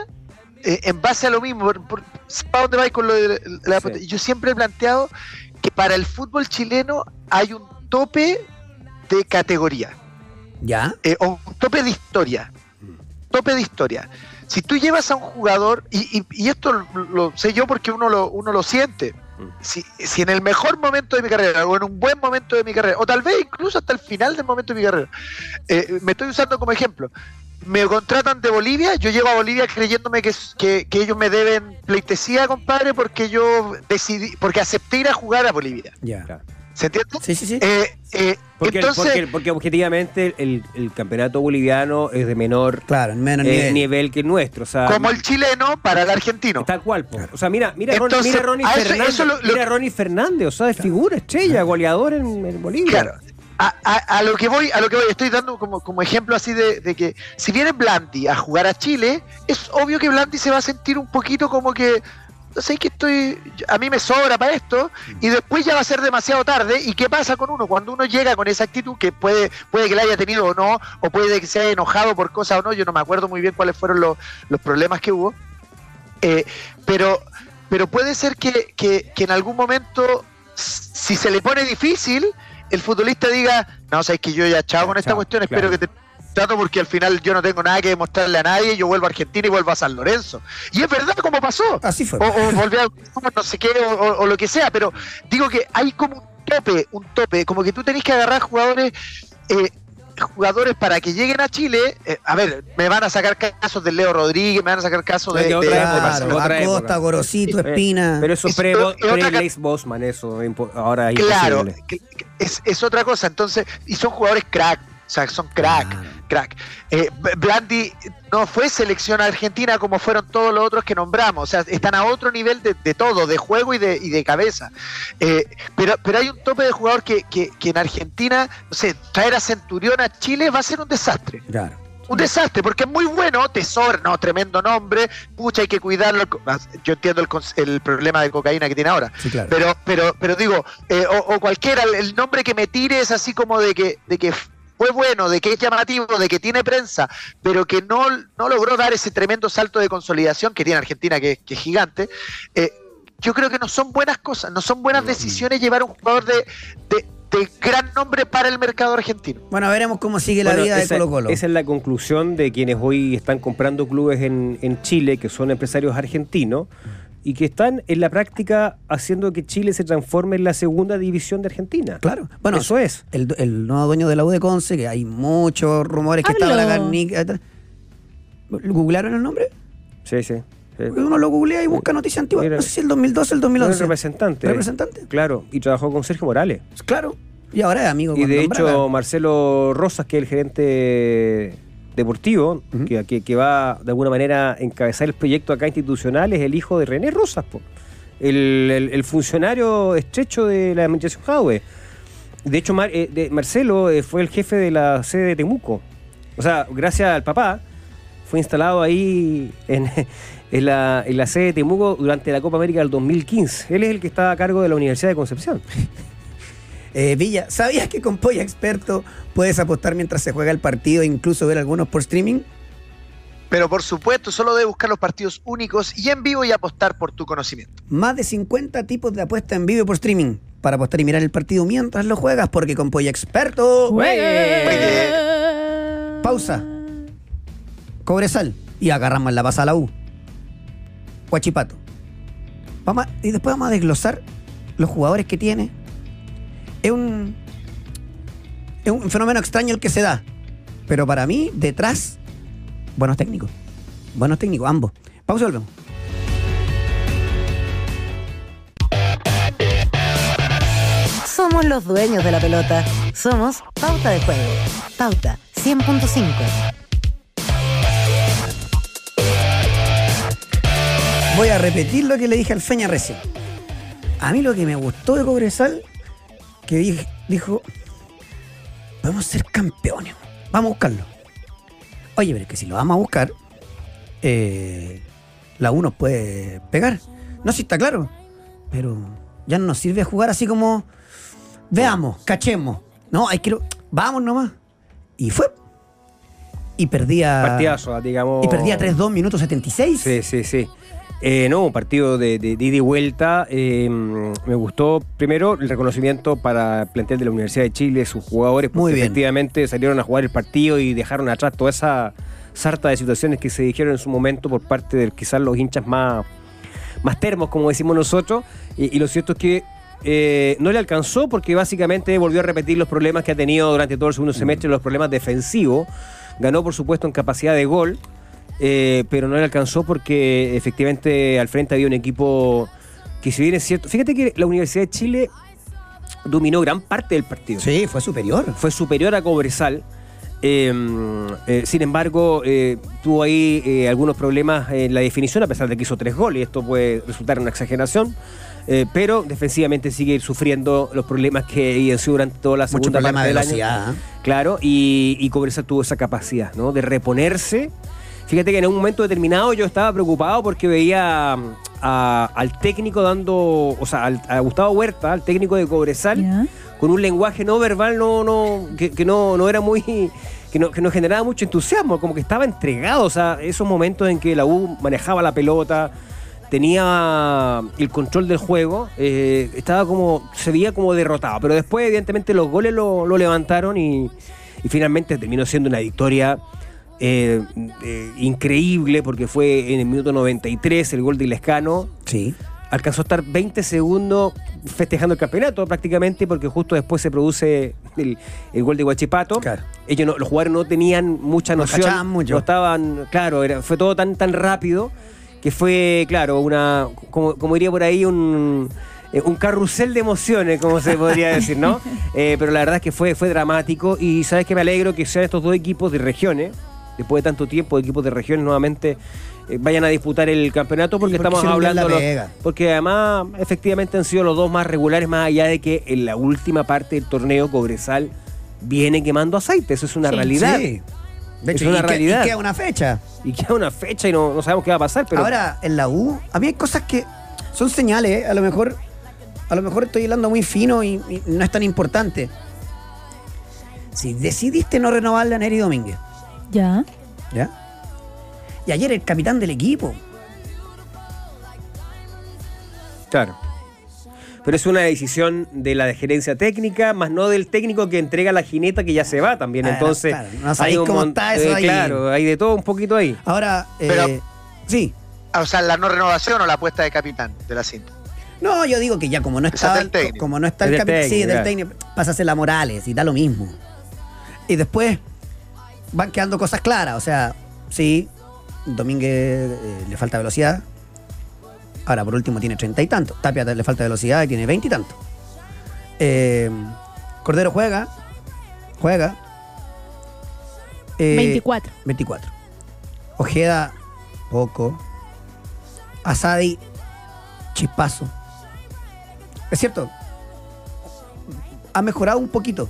Speaker 5: eh, en base a lo mismo, por, por- ¿para dónde vais con lo de la,
Speaker 2: Sí.
Speaker 5: Yo siempre he planteado que para el fútbol chileno hay un tope de categoría,
Speaker 1: ¿Ya?
Speaker 5: eh, o tope de historia, tope de historia. Si tú llevas a un jugador, y, y- y esto lo, lo sé yo porque uno lo, uno lo siente,
Speaker 2: Mm.
Speaker 5: si, si en el mejor momento de mi carrera, o en un buen momento de mi carrera, o tal vez incluso hasta el final del momento de mi carrera, eh, me estoy usando como ejemplo, me contratan de Bolivia, yo llego a Bolivia creyéndome que, que, que ellos me deben pleitesía, compadre, porque yo decidí, porque acepté ir a jugar a Bolivia.
Speaker 1: Ya.
Speaker 2: Claro.
Speaker 5: ¿Se entiende?
Speaker 1: Sí, sí, sí.
Speaker 5: Eh, eh,
Speaker 2: Porque,
Speaker 5: entonces,
Speaker 2: porque, porque objetivamente el, el campeonato boliviano es de menor
Speaker 1: claro,
Speaker 2: eh,
Speaker 1: nivel.
Speaker 2: nivel. que el nuestro. O sea,
Speaker 5: como el chileno para el argentino.
Speaker 2: Tal cual, po. o sea, mira, mira, Ron- mira Ronnie
Speaker 5: eso-
Speaker 2: Fernández,
Speaker 5: eso lo- lo-
Speaker 2: mira Ronnie Fernández, o sea, es figura, estrella, goleador en, en Bolivia.
Speaker 5: Claro. A, a- a lo que voy, a lo que voy, estoy dando como, como ejemplo así de, de que si viene Blandi a jugar a Chile, es obvio que Blandi se va a sentir un poquito como que sé que estoy, a mí me sobra para esto, y después ya va a ser demasiado tarde. ¿Y qué pasa con uno? Cuando uno llega con esa actitud, que puede, puede que la haya tenido o no, o puede que se haya enojado por cosas o no, yo no me acuerdo muy bien cuáles fueron los, los problemas que hubo. Eh, pero, pero puede ser que, que- que en algún momento, si se le pone difícil, el futbolista diga, no, sabes que yo ya chao con esta
Speaker 2: Chao,
Speaker 5: cuestión, espero que te trato porque al final yo no tengo nada que demostrarle a nadie, yo vuelvo a Argentina y vuelvo a San Lorenzo. Y es verdad como pasó.
Speaker 1: Así fue.
Speaker 5: O, o volver a no sé qué, o, o- o lo que sea, pero digo que hay como un tope, un tope, como que tú tenés que agarrar jugadores, eh, jugadores para que lleguen a Chile. eh, a ver, me van a sacar casos de Leo Rodríguez, me van a sacar casos de,
Speaker 2: de
Speaker 5: de-
Speaker 2: otra
Speaker 5: de
Speaker 2: época, otra
Speaker 1: Acosta,
Speaker 2: época.
Speaker 1: Gorosito,
Speaker 2: Eh,
Speaker 1: Espina.
Speaker 2: Pero eso
Speaker 5: Es-
Speaker 2: pre,
Speaker 5: es otra
Speaker 2: pre
Speaker 5: ca-
Speaker 2: Lex Bosman, eso ahora es
Speaker 5: Claro,
Speaker 2: imposible.
Speaker 5: que- que es, es otra cosa. Entonces, y son jugadores crack, o sea, son crack,
Speaker 1: Claro.
Speaker 5: Crack. Eh, Blandi no fue selección argentina como fueron todos los otros que nombramos. O sea, están a otro nivel de, de todo, de juego y de, y de cabeza. Eh, pero, pero hay un tope de jugador que, que, que en Argentina, no sé, traer a Centurión a Chile va a ser un desastre.
Speaker 1: Claro.
Speaker 5: Un desastre, porque es muy bueno, te sobra, no, tremendo nombre, pucha, hay que cuidarlo. Yo entiendo el, el problema de cocaína que tiene ahora,
Speaker 1: Sí, claro.
Speaker 5: pero, pero, pero digo, eh, o, o cualquiera, el, el nombre que me tire es así como de que, de que fue bueno, de que es llamativo, de que tiene prensa, pero que no, no logró dar ese tremendo salto de consolidación que tiene Argentina, que, que es gigante. eh, yo creo que no son buenas cosas, no son buenas decisiones llevar un jugador de, de, de gran nombre para el mercado argentino.
Speaker 1: Bueno, veremos cómo sigue la
Speaker 2: Bueno,
Speaker 1: vida de Colo Colo.
Speaker 2: esa es la conclusión de quienes hoy están comprando clubes en, en Chile, que son empresarios argentinos, y que están en la práctica haciendo que Chile se transforme en la segunda división de Argentina.
Speaker 1: Claro. Bueno,
Speaker 2: eso es.
Speaker 1: El, el nuevo dueño de la U de Conce, que hay muchos rumores que estaba la Garnica. ¿Googlearon el nombre?
Speaker 2: Sí, sí. sí.
Speaker 1: Uno lo googlea y busca noticias antiguas.
Speaker 2: Mira.
Speaker 1: no sé si el 2012 o el
Speaker 2: Era
Speaker 1: 2011.
Speaker 2: representante.
Speaker 1: ¿Representante?
Speaker 2: Claro, y trabajó con Sergio Morales.
Speaker 1: Claro. Y ahora es amigo
Speaker 2: Y de hecho,
Speaker 1: Braga.
Speaker 2: Marcelo Rosas, que es el gerente deportivo, que, que- que va de alguna manera a encabezar el proyecto acá institucional, es el hijo de René Rosas, po. El, el- el funcionario estrecho de la administración Jadwe. De hecho, Mar- eh, de- Marcelo eh, fue el jefe de la sede de Temuco. O sea, gracias al papá, fue instalado ahí en, en la, en la sede de Temuco durante la Copa América del 2015. Él es el que está a cargo de la Universidad de Concepción.
Speaker 1: Eh, Villa, ¿sabías que con Polla Experto puedes apostar mientras se juega el partido e incluso ver algunos por streaming?
Speaker 5: Pero por supuesto, solo debes buscar los partidos únicos y en vivo y apostar por tu conocimiento.
Speaker 1: Más de 50 tipos de apuesta en vivo por streaming para apostar y mirar el partido mientras lo juegas, porque con Polla Experto.
Speaker 3: Juegue.
Speaker 1: Pausa. Cobresal. Y agarramos la pasa a la U. Huachipato. Vamos a- y después vamos a desglosar los jugadores que tiene. Es un. Es un fenómeno extraño el que se da. Pero para mí, detrás, buenos técnicos. Buenos técnicos, ambos. Pausa y volvemos.
Speaker 4: Somos los dueños de la pelota. Somos Pauta de Juego. Pauta 100.5.
Speaker 1: Voy a repetir lo que le dije al Feña recién. A mí lo que me gustó de Cobresal, que dijo, podemos ser campeones, vamos a buscarlo. Oye, pero es que si lo vamos a buscar, eh, la U nos puede pegar. No, si está claro, pero ya no nos sirve jugar así como, veamos, cachemos. No, hay que... lo- Vamos nomás. Y fue. Y perdía...
Speaker 2: Partidazo, digamos.
Speaker 1: Y perdía 3-2 minutos 76.
Speaker 2: Sí, sí, sí. Eh, no, un partido de, de, de ida y vuelta. Eh, me gustó primero el reconocimiento para el plantel de la Universidad de Chile, sus jugadores, porque
Speaker 1: Muy bien.
Speaker 2: efectivamente salieron a jugar el partido y dejaron atrás toda esa sarta de situaciones que se dijeron en su momento por parte de quizás los hinchas más, más termos, como decimos nosotros. Y, y lo cierto es que eh, no le alcanzó porque básicamente volvió a repetir los problemas que ha tenido durante todo el segundo semestre, los problemas defensivos. Ganó, por supuesto, en capacidad de gol, eh, pero no le alcanzó porque efectivamente al frente había un equipo que, si bien es cierto, fíjate que la Universidad de Chile dominó gran parte del partido
Speaker 1: Sí, fue superior.
Speaker 2: fue superior a Cobresal. Eh, eh, sin embargo, eh, tuvo ahí algunos problemas en la definición, a pesar de que hizo tres goles. Esto puede resultar una exageración. pero defensivamente sigue sufriendo los problemas que evidenció durante toda la
Speaker 1: Mucho
Speaker 2: segunda
Speaker 1: problema
Speaker 2: parte
Speaker 1: de
Speaker 2: del. Claro, y, y Cobresal tuvo esa capacidad, ¿no? De reponerse. Fíjate que en un momento determinado yo estaba preocupado porque veía mm, a- al técnico dando, o sea, al- a Gustavo Huerta, al técnico de Cobresal, con un lenguaje no verbal no, no, que, que no, no era muy. Que no, que no generaba mucho entusiasmo, como que estaba entregado, o sea, esos momentos en que la U manejaba la pelota, tenía el control del juego, eh, estaba como, se veía como derrotado, pero después evidentemente los goles lo, lo levantaron y, y finalmente terminó siendo una victoria eh, eh, increíble porque fue en el minuto 93 el gol de Ilescano,
Speaker 1: Sí.
Speaker 2: alcanzó a estar 20 segundos festejando el campeonato prácticamente porque justo después se produce el, el gol de Guachipato.
Speaker 1: Claro.
Speaker 2: Ellos no- los jugadores no tenían mucha
Speaker 1: No
Speaker 2: noción.
Speaker 1: mucho.
Speaker 2: No estaban, claro, era, fue todo tan tan rápido que fue, claro, una como, como diría por ahí un eh, un carrusel de emociones, como se podría decir, ¿no? Eh, pero la verdad es que fue, fue dramático y sabes que me alegro que sean estos dos equipos de regiones, después de tanto tiempo, equipos de regiones nuevamente eh, vayan a disputar el campeonato porque estamos hablando
Speaker 1: la
Speaker 2: los- porque además efectivamente han sido los dos más regulares más allá de que en la última parte del torneo Cobresal viene quemando aceite, eso es una
Speaker 3: Sí.
Speaker 2: realidad.
Speaker 1: Sí. De
Speaker 2: Es
Speaker 1: hecho,
Speaker 2: una
Speaker 1: y que-
Speaker 2: realidad.
Speaker 1: y queda una fecha.
Speaker 2: Y queda una fecha y no, no sabemos qué va a pasar, pero
Speaker 1: Ahora, en la U, a mí hay cosas que son señales, ¿eh? A lo mejor, a lo mejor estoy hablando muy fino y, y no es tan importante. Si decidiste no renovarle a Neri Domínguez,
Speaker 3: Ya.
Speaker 1: ¿ya? Y ayer el capitán del equipo.
Speaker 2: claro. Pero es una decisión de la gerencia técnica, más no del técnico que entrega la jineta que ya se va también.
Speaker 1: Ah,
Speaker 2: Entonces,
Speaker 1: claro, no sabéis
Speaker 2: un
Speaker 1: cómo está eso
Speaker 2: eh,
Speaker 1: ahí.
Speaker 2: Claro, hay de todo un poquito ahí.
Speaker 1: Ahora, eh,
Speaker 5: Pero-
Speaker 1: sí,
Speaker 5: O sea, la no renovación o la apuesta de capitán de la cinta.
Speaker 1: No, yo digo que ya como no está,
Speaker 5: técnico.
Speaker 1: como no está el capitán, sí, del técnico, pasa a ser la Morales y da lo mismo. Y después van quedando cosas claras, o sea, sí, Domínguez eh, le falta velocidad. Ahora, por último, tiene treinta y tanto. Tapia le falta velocidad y tiene veinte y tanto. Eh, Cordero juega, juega. Eh,
Speaker 3: 24.
Speaker 1: 24. Ojeda, poco. Asadi, chispazo. Es cierto, ha mejorado un poquito,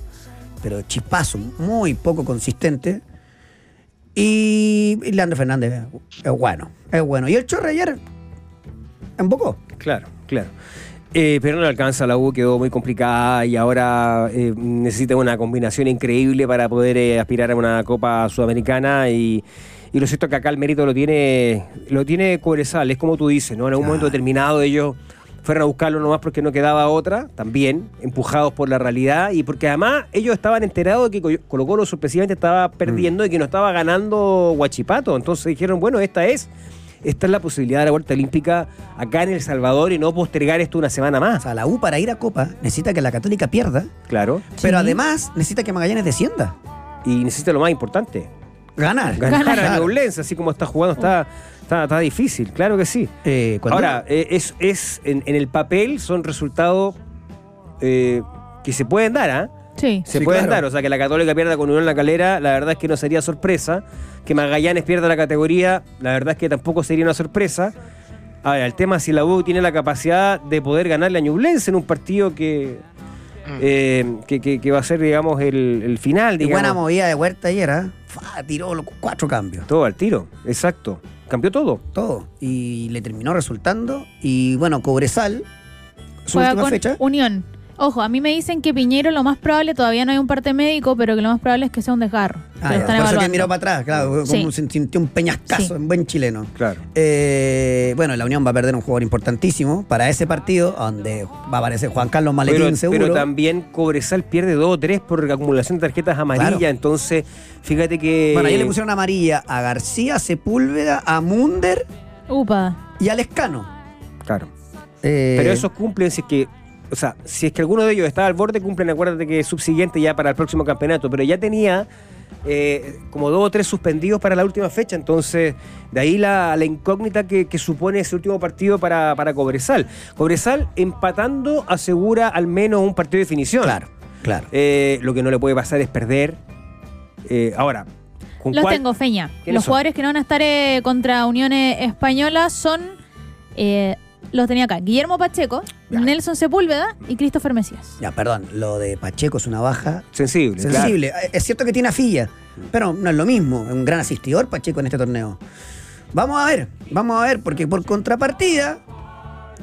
Speaker 1: pero chispazo, muy poco consistente. Y, y Leandro Fernández es bueno, es bueno. Y el Chorre ayer embocó.
Speaker 2: Claro, claro. Eh, pero no le alcanza la U, quedó muy complicada y ahora eh, necesita una combinación increíble para poder eh, aspirar a una Copa Sudamericana y, y lo cierto es que acá el mérito lo tiene lo tiene Cobresal, es como tú dices, ¿no? En algún momento determinado ellos fueron a buscarlo nomás porque no quedaba otra, también, empujados por la realidad y porque además ellos estaban enterados de que Colo Colo sorpresivamente estaba perdiendo y que no estaba ganando Guachipato, entonces dijeron, bueno, esta es... Esta es la posibilidad de la vuelta olímpica acá en El Salvador y no postergar esto una semana
Speaker 1: O
Speaker 2: más.
Speaker 1: sea, la U para ir a Copa necesita que la Católica pierda,
Speaker 2: Claro.
Speaker 1: pero
Speaker 3: Sí.
Speaker 1: además necesita que Magallanes descienda.
Speaker 2: Y necesita lo más importante.
Speaker 1: Ganar.
Speaker 2: Ganar a
Speaker 1: Claro.
Speaker 2: Ñublense, así como está jugando, está, está, está difícil, claro que sí.
Speaker 1: Eh,
Speaker 2: Ahora, eh, es, es en, en el papel son resultados eh, que se pueden dar, ¿ah?
Speaker 3: Sí.
Speaker 2: Se
Speaker 1: Sí,
Speaker 2: pueden
Speaker 1: claro.
Speaker 2: dar, o sea, que la Católica pierda con Unión La Calera, la verdad es que no sería sorpresa. Que Magallanes pierda la categoría, la verdad es que tampoco sería una sorpresa. Ahora, el tema es si la U tiene la capacidad de poder ganarle a Ñublense en un partido que. Eh, que, que- que va a ser, digamos, el, el final,
Speaker 1: Y
Speaker 2: digamos.
Speaker 1: buena movida de Huerta ayer, ¿ah? Fa, tiró los cuatro cambios.
Speaker 2: Todo al tiro, exacto. Cambió todo.
Speaker 1: Todo. Y le terminó resultando. Y bueno, Cobresal, su
Speaker 3: Juega
Speaker 1: última
Speaker 3: con
Speaker 1: fecha.
Speaker 3: Unión. Ojo, a mí me dicen que Piñero lo más probable, todavía no hay un parte médico, pero que lo más probable es que sea un desgarro. que
Speaker 1: Ah,
Speaker 3: lo
Speaker 1: ya,
Speaker 3: están
Speaker 1: por eso que miró para atrás, claro, como
Speaker 3: Sí.
Speaker 1: se sintió un peñascazo
Speaker 3: Sí.
Speaker 1: en buen chileno.
Speaker 2: Claro.
Speaker 1: Eh, bueno, la Unión va a perder un jugador importantísimo para ese partido, donde va a aparecer Juan Carlos Maletín
Speaker 2: Pero,
Speaker 1: seguro.
Speaker 2: pero también Cobresal pierde dos o tres por acumulación de tarjetas amarillas.
Speaker 1: Claro.
Speaker 2: Entonces, fíjate que.
Speaker 1: Bueno, ayer le pusieron amarilla a García, Sepúlveda, a Munder
Speaker 3: Upa.
Speaker 1: y a Lescano.
Speaker 2: Claro.
Speaker 1: Eh,
Speaker 2: Pero esos cumplen si es que. O sea, si es que alguno de ellos está al borde, cumplen, acuérdate que es subsiguiente ya para el próximo campeonato. Pero ya tenía eh, como dos o tres suspendidos para la última fecha. Entonces, de ahí la, la incógnita que, que supone ese último partido para, para Cobresal. Cobresal empatando asegura al menos un partido de definición.
Speaker 1: Claro, claro.
Speaker 2: Eh, lo que no le puede pasar es perder. Eh, ahora, ¿con
Speaker 3: Los
Speaker 2: cuál-
Speaker 3: tengo, Feña.
Speaker 2: ¿Quiénes
Speaker 3: Los
Speaker 2: son?
Speaker 3: jugadores que no van a estar eh, contra Unión Española son. eh, los tenía acá: Guillermo Pacheco,
Speaker 1: Ya.
Speaker 3: Nelson Sepúlveda y Christopher Mesías.
Speaker 1: Ya, perdón, lo de Pacheco es una baja
Speaker 2: Sensible.
Speaker 1: sensible. Eh, Es cierto que tiene afilla, pero no es lo mismo. Es un gran asistidor Pacheco en este torneo. Vamos a ver, vamos a ver, porque por contrapartida,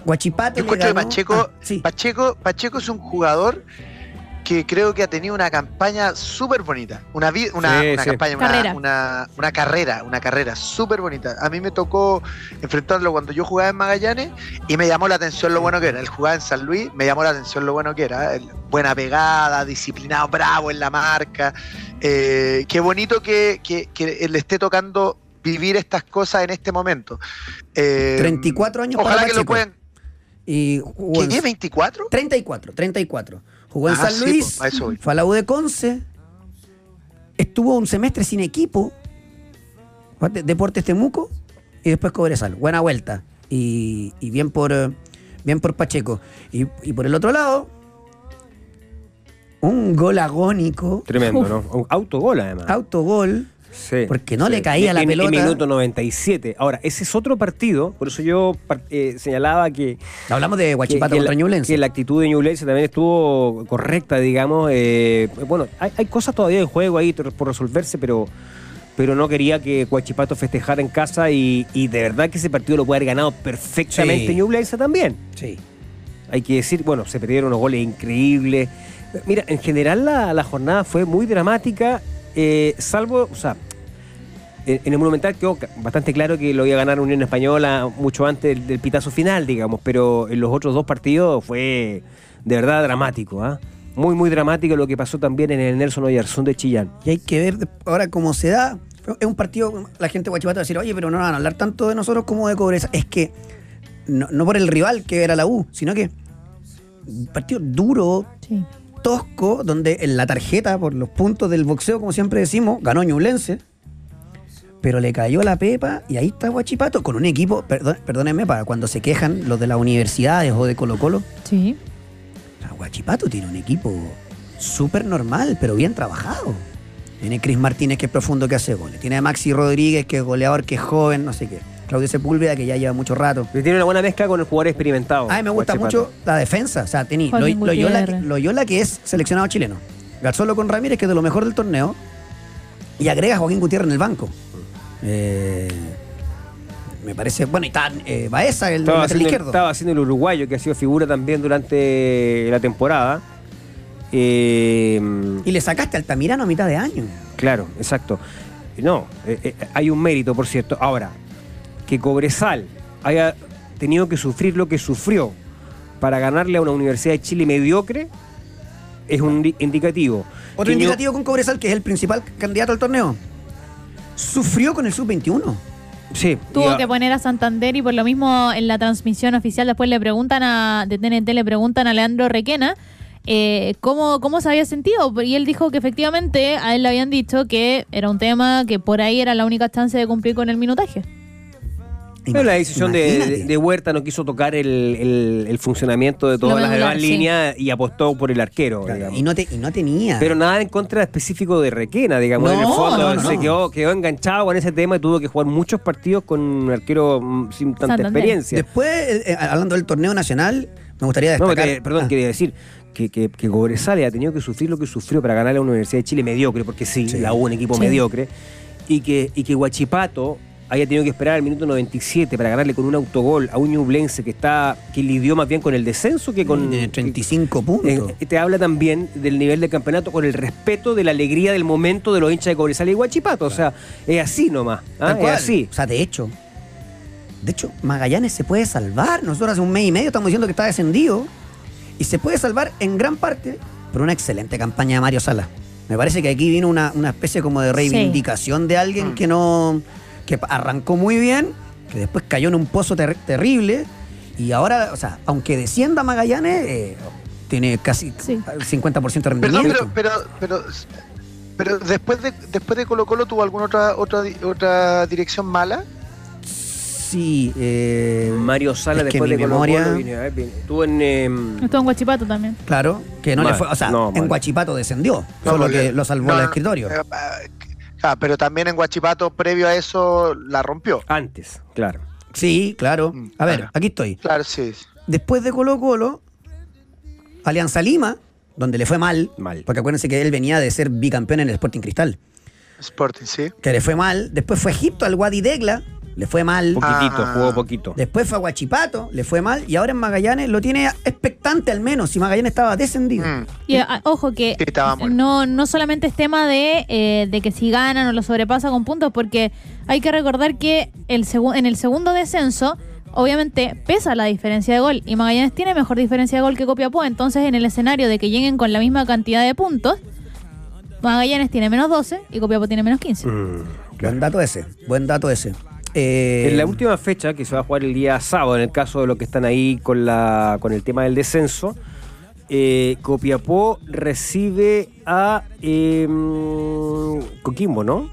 Speaker 1: Guachipato.
Speaker 5: Yo
Speaker 1: le
Speaker 5: encuentro que Pacheco,
Speaker 1: Ah, sí.
Speaker 5: Pacheco, Pacheco es un jugador que creo que ha tenido una campaña súper bonita. Una, vi- una,
Speaker 2: Sí,
Speaker 5: una
Speaker 2: sí.
Speaker 5: campaña, una,
Speaker 3: Carrera.
Speaker 5: una, una carrera, una carrera súper bonita. A mí me tocó enfrentarlo cuando yo jugaba en Magallanes y me llamó la atención lo bueno que era. Él jugaba en San Luis, me llamó la atención lo bueno que era. Buena pegada, disciplinado, bravo en la marca. Eh, qué bonito que, que, que le esté tocando vivir estas cosas en este momento. Eh,
Speaker 1: 34 años para
Speaker 5: Ojalá que lo puedan.
Speaker 1: Y
Speaker 5: ¿Qué
Speaker 1: en-
Speaker 5: tiene? ¿24?
Speaker 1: 34, 34. Jugó en
Speaker 5: Ah,
Speaker 1: San
Speaker 5: sí,
Speaker 1: Luis,
Speaker 5: voy.
Speaker 1: fue a la U de Conce, estuvo un semestre sin equipo, Deportes Temuco y después Cobresal. Buena vuelta. Y, y bien por bien por Pacheco. Y, y por el otro lado, un gol agónico,
Speaker 2: Tremendo, ¿no? Un autogol además.
Speaker 1: autogol,
Speaker 2: Sí,
Speaker 1: porque no le caía la
Speaker 2: En- en
Speaker 1: pelota.
Speaker 2: minuto 97. Ahora, ese es otro partido, por eso yo eh, señalaba que,
Speaker 1: hablamos de Guachipato contra Ñublense.
Speaker 2: que la actitud de Ñublense también estuvo correcta, digamos. eh, bueno, hay, hay cosas todavía en juego ahí por por resolverse, pero pero no quería que Guachipato festejara en casa y, y de verdad que ese partido lo puede haber ganado perfectamente
Speaker 1: Sí.
Speaker 2: Ñublense también.
Speaker 1: Sí.
Speaker 2: Hay que decir, bueno, se perdieron unos goles increíbles. Mira, en general la, la jornada fue muy dramática, eh, salvo, o sea, en, el Monumental quedó bastante claro que lo iba a ganar Unión Española mucho antes del, del pitazo final, digamos, pero en los otros dos partidos fue de verdad dramático, ¿ah? Muy, muy dramático lo que pasó también en el Nelson Oyarzún de Chillán.
Speaker 1: Y hay que ver ahora cómo se da es un partido, la gente de Guachipato va a decir, oye, pero no van a hablar tanto de nosotros como de Cobresal. Es que, no, no por el rival que era la U, sino que un partido duro,
Speaker 3: Sí.
Speaker 1: Tosco, donde en la tarjeta, por los puntos del boxeo, como siempre decimos, ganó Ñublense. Pero le cayó la pepa y ahí está Guachipato con un equipo, perdón, perdónenme, para cuando se quejan los de las universidades o de Colo Colo.
Speaker 3: Sí.
Speaker 1: Guachipato tiene un equipo súper normal, pero bien trabajado. Tiene Cris Martínez, que es profundo, que hace goles. Tiene a Maxi Rodríguez, que es goleador, que es joven, no sé qué. Claudio Sepúlveda, que ya lleva mucho rato.
Speaker 2: Y tiene una buena mezcla con el jugador experimentado.
Speaker 1: A mí me gusta
Speaker 2: Guachipato.
Speaker 1: mucho la defensa. O sea, tení
Speaker 3: Joaquín
Speaker 1: Loy- Loyola,
Speaker 3: Gutiérrez.
Speaker 1: Loyola, que es seleccionado chileno. Garzolo con Ramírez, que es de lo mejor del torneo. Y agrega a Joaquín Gutiérrez en el banco. Eh, me parece. Bueno, y está eh, Baeza, el
Speaker 2: Estaba
Speaker 1: lateral
Speaker 2: haciendo,
Speaker 1: izquierdo.
Speaker 2: estaba haciendo el uruguayo, que ha sido figura también durante la temporada. Eh,
Speaker 1: Y le sacaste a Altamirano a mitad de año.
Speaker 2: Claro, exacto. No, eh, eh, hay un mérito, por cierto. Ahora, que Cobresal haya tenido que sufrir lo que sufrió para ganarle a una Universidad de Chile mediocre es un indi- indicativo.
Speaker 1: Otro
Speaker 2: Que
Speaker 1: indicativo con Cobresal, que es el principal candidato al torneo. Sufrió con el sub-21.
Speaker 2: Sí.
Speaker 3: Tuvo que poner a Santander y por lo mismo en la transmisión oficial después le preguntan a de TNT le preguntan a Leandro Requena eh, cómo, cómo se había sentido y él dijo que efectivamente a él le habían dicho que era un tema que por ahí era la única chance de cumplir con el minutaje.
Speaker 2: Pero la decisión de, Huerta no quiso tocar el, el- el funcionamiento de todas las
Speaker 3: medular,
Speaker 2: demás
Speaker 3: sí.
Speaker 2: líneas y apostó por el arquero.
Speaker 1: Claro,
Speaker 2: digamos.
Speaker 1: y, no te- y no tenía.
Speaker 2: Pero nada en contra específico de Requena, digamos. en el fondo
Speaker 1: no, no,
Speaker 2: se
Speaker 1: no.
Speaker 2: Quedó, quedó enganchado con ese tema y tuvo que jugar muchos partidos con un arquero mm, sin tanta
Speaker 3: Santander.
Speaker 2: experiencia.
Speaker 1: Después, eh, eh, hablando del torneo nacional, me gustaría
Speaker 2: No,
Speaker 1: destacar.
Speaker 2: te- perdón,
Speaker 1: Ah,
Speaker 2: quería decir que, que, que Cobresal ha tenido que sufrir lo que sufrió para ganar a la Universidad de Chile mediocre, porque sí,
Speaker 1: Sí.
Speaker 2: la U un equipo
Speaker 3: Sí.
Speaker 2: mediocre, y que, y que Huachipato haya tenido que esperar al minuto 97 para ganarle con un autogol a un Ñublense que está que lidió más bien con el descenso que con
Speaker 1: tiene 35 puntos.
Speaker 2: Eh, te habla también del nivel de campeonato con el respeto de la alegría del momento de los hinchas de Cobresal y Huachipato. O sea, es así nomás. ¿ah? Es así.
Speaker 1: O sea, de hecho, de hecho, Magallanes se puede salvar. Nosotros hace un mes y medio estamos diciendo que está descendido. Y se puede salvar en gran parte por una excelente campaña de Mario Sala. Me parece que aquí vino una, una especie como de reivindicación de alguien
Speaker 5: Mm.
Speaker 1: que no. Que arrancó muy bien, que después cayó en un pozo ter- terrible. Y ahora, o sea, aunque descienda Magallanes, eh, tiene casi
Speaker 3: Sí.
Speaker 1: 50% de
Speaker 5: Perdón,
Speaker 1: rendimiento.
Speaker 5: pero, pero, pero, pero después de después de Colo Colo tuvo alguna otra otra di- otra dirección mala.
Speaker 1: Sí, eh,
Speaker 2: Mario Sala después de
Speaker 1: memoria-
Speaker 2: Colo estuvo en em,
Speaker 3: Estuvo en Guachipato también.
Speaker 1: Claro, que no le fue. O sea,
Speaker 2: no,
Speaker 1: en. Guachipato descendió,
Speaker 5: No,
Speaker 1: solo que lo salvó
Speaker 5: no,
Speaker 1: el escritorio.
Speaker 5: Ah, pero también en Guachipato, previo a eso, la rompió.
Speaker 2: antes, claro.
Speaker 1: Sí, claro.
Speaker 5: Mm,
Speaker 1: A ver,
Speaker 5: claro.
Speaker 1: aquí estoy.
Speaker 5: Claro, sí.
Speaker 1: Después de Colo Colo, Alianza Lima, donde le fue mal,
Speaker 2: Mal.
Speaker 1: porque acuérdense que él venía de ser bicampeón en el Sporting Cristal,
Speaker 5: Sporting, sí.
Speaker 1: que le fue mal. Después fue Egipto, al Wadi Degla, le fue mal.
Speaker 2: Poquitito,
Speaker 5: Ah.
Speaker 2: jugó poquito.
Speaker 1: Después fue a Guachipato, le fue mal. Y ahora en Magallanes lo tiene expectante al menos, si Magallanes estaba descendido.
Speaker 5: Mm.
Speaker 3: Y ah, ojo que
Speaker 5: Sí,
Speaker 3: no, no solamente es tema de, eh, de que si ganan o lo sobrepasa con puntos, porque hay que recordar que el en el segundo descenso, obviamente pesa la diferencia de gol y Magallanes tiene mejor diferencia de gol que Copiapó, entonces en el escenario de que lleguen con la misma cantidad de puntos, Magallanes tiene menos 12 y Copiapó tiene menos 15.
Speaker 2: Mm,
Speaker 1: Buen dato ese, buen dato ese. Eh,
Speaker 2: En la última fecha, que se va a jugar el día sábado, en el caso de los que están ahí con, la, con el tema del descenso, eh, Copiapó recibe a em, Coquimbo, ¿no?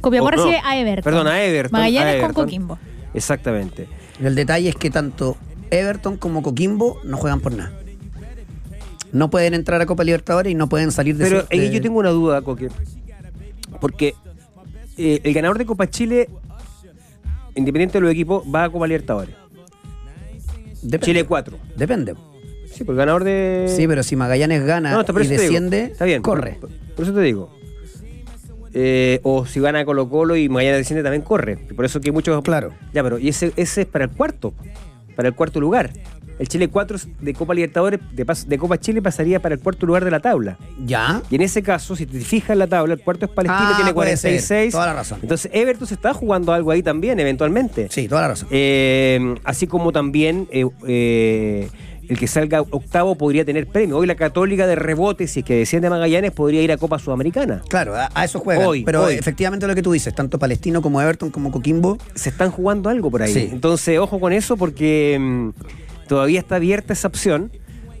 Speaker 3: Copiapó
Speaker 2: Oh, no.
Speaker 3: recibe a Everton.
Speaker 2: Perdón, a Everton.
Speaker 3: Magallanes
Speaker 2: a
Speaker 3: con
Speaker 2: Everton.
Speaker 3: Coquimbo.
Speaker 2: Exactamente.
Speaker 1: El detalle es que tanto Everton como Coquimbo no juegan por nada. No pueden entrar a Copa Libertadores y no pueden salir de
Speaker 2: Pero
Speaker 1: su-
Speaker 2: ahí
Speaker 1: de-
Speaker 2: yo tengo una duda, Coque. Porque eh, el ganador de Copa Chile, independiente de los equipos, va a Copa Libertadores.
Speaker 1: Depende.
Speaker 2: Chile 4.
Speaker 1: Depende.
Speaker 2: Sí, porque el ganador de.
Speaker 1: Sí, pero si Magallanes gana
Speaker 2: No,
Speaker 1: y desciende,
Speaker 2: Está bien.
Speaker 1: corre.
Speaker 2: Por, por eso te digo. Eh, o si gana Colo Colo y Magallanes desciende también corre. Por eso que muchos.
Speaker 1: Claro.
Speaker 2: Ya, pero y ese, ese es para el cuarto. Para el cuarto lugar. El Chile 4 de Copa Libertadores, de, Copa Chile, pasaría para el cuarto lugar de la tabla.
Speaker 1: Ya.
Speaker 2: Y en ese caso, si te fijas en la tabla, el cuarto es Palestino,
Speaker 1: Ah,
Speaker 2: tiene
Speaker 1: puede ser.
Speaker 2: 46.
Speaker 1: Toda la razón.
Speaker 2: Entonces, Everton se está jugando algo ahí también, eventualmente.
Speaker 1: Sí, toda la razón.
Speaker 2: Eh, así como también eh, eh, el que salga octavo podría tener premio. Hoy la Católica de rebote, si es que desciende Magallanes, podría ir a Copa Sudamericana.
Speaker 1: Claro, a, a eso juegan.
Speaker 2: Hoy,
Speaker 1: pero
Speaker 2: hoy.
Speaker 1: efectivamente lo que tú dices, tanto Palestino como Everton como Coquimbo.
Speaker 2: Se están jugando algo por ahí.
Speaker 1: Sí.
Speaker 2: Entonces, ojo con eso porque mm, todavía está abierta esa opción.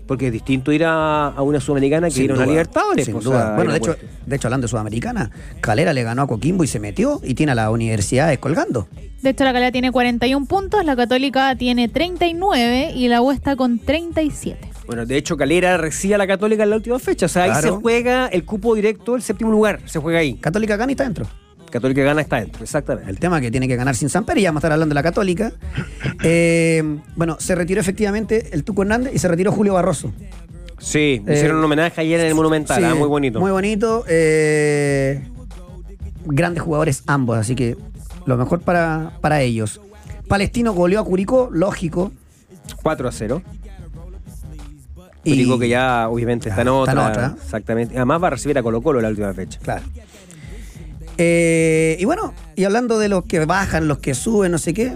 Speaker 2: Porque es distinto ir a, a una Sudamericana que
Speaker 1: sin
Speaker 2: ir a una
Speaker 1: duda,
Speaker 2: Libertadores.
Speaker 1: sin
Speaker 2: pues,
Speaker 1: duda.
Speaker 2: sea,
Speaker 1: Bueno, de hecho, de hecho, hablando de Sudamericana, Calera le ganó a Coquimbo y se metió y tiene a las universidades colgando.
Speaker 3: De hecho, la calidad tiene 41 puntos, la Católica tiene 39 y la U está con 37.
Speaker 2: Bueno, de hecho, Calera recibe a la Católica en la última fecha. O sea, ahí se juega el cupo directo, el séptimo lugar. Se juega ahí.
Speaker 1: Católica gana y está dentro.
Speaker 2: Católica gana está dentro, exactamente.
Speaker 1: El tema que tiene que ganar sin Samper y ya vamos a estar hablando de la Católica. Eh, bueno, se retiró efectivamente el Tuco Hernández y se retiró Julio Barroso.
Speaker 2: Sí,
Speaker 1: Eh,
Speaker 2: hicieron un homenaje ayer en el Monumental.
Speaker 1: Sí,
Speaker 2: ah, muy bonito.
Speaker 1: Muy bonito. eh, grandes jugadores ambos, así que lo mejor para, para ellos. Palestino goleó a Curicó, lógico.
Speaker 2: 4 a 0.
Speaker 1: Y-
Speaker 2: Digo que ya obviamente está en
Speaker 1: Ah, está
Speaker 2: otra.
Speaker 1: en otra.
Speaker 2: Exactamente. Además va a recibir a Colo Colo la última fecha.
Speaker 1: Claro. Eh, y bueno, y hablando de los que bajan, los que suben, no sé qué.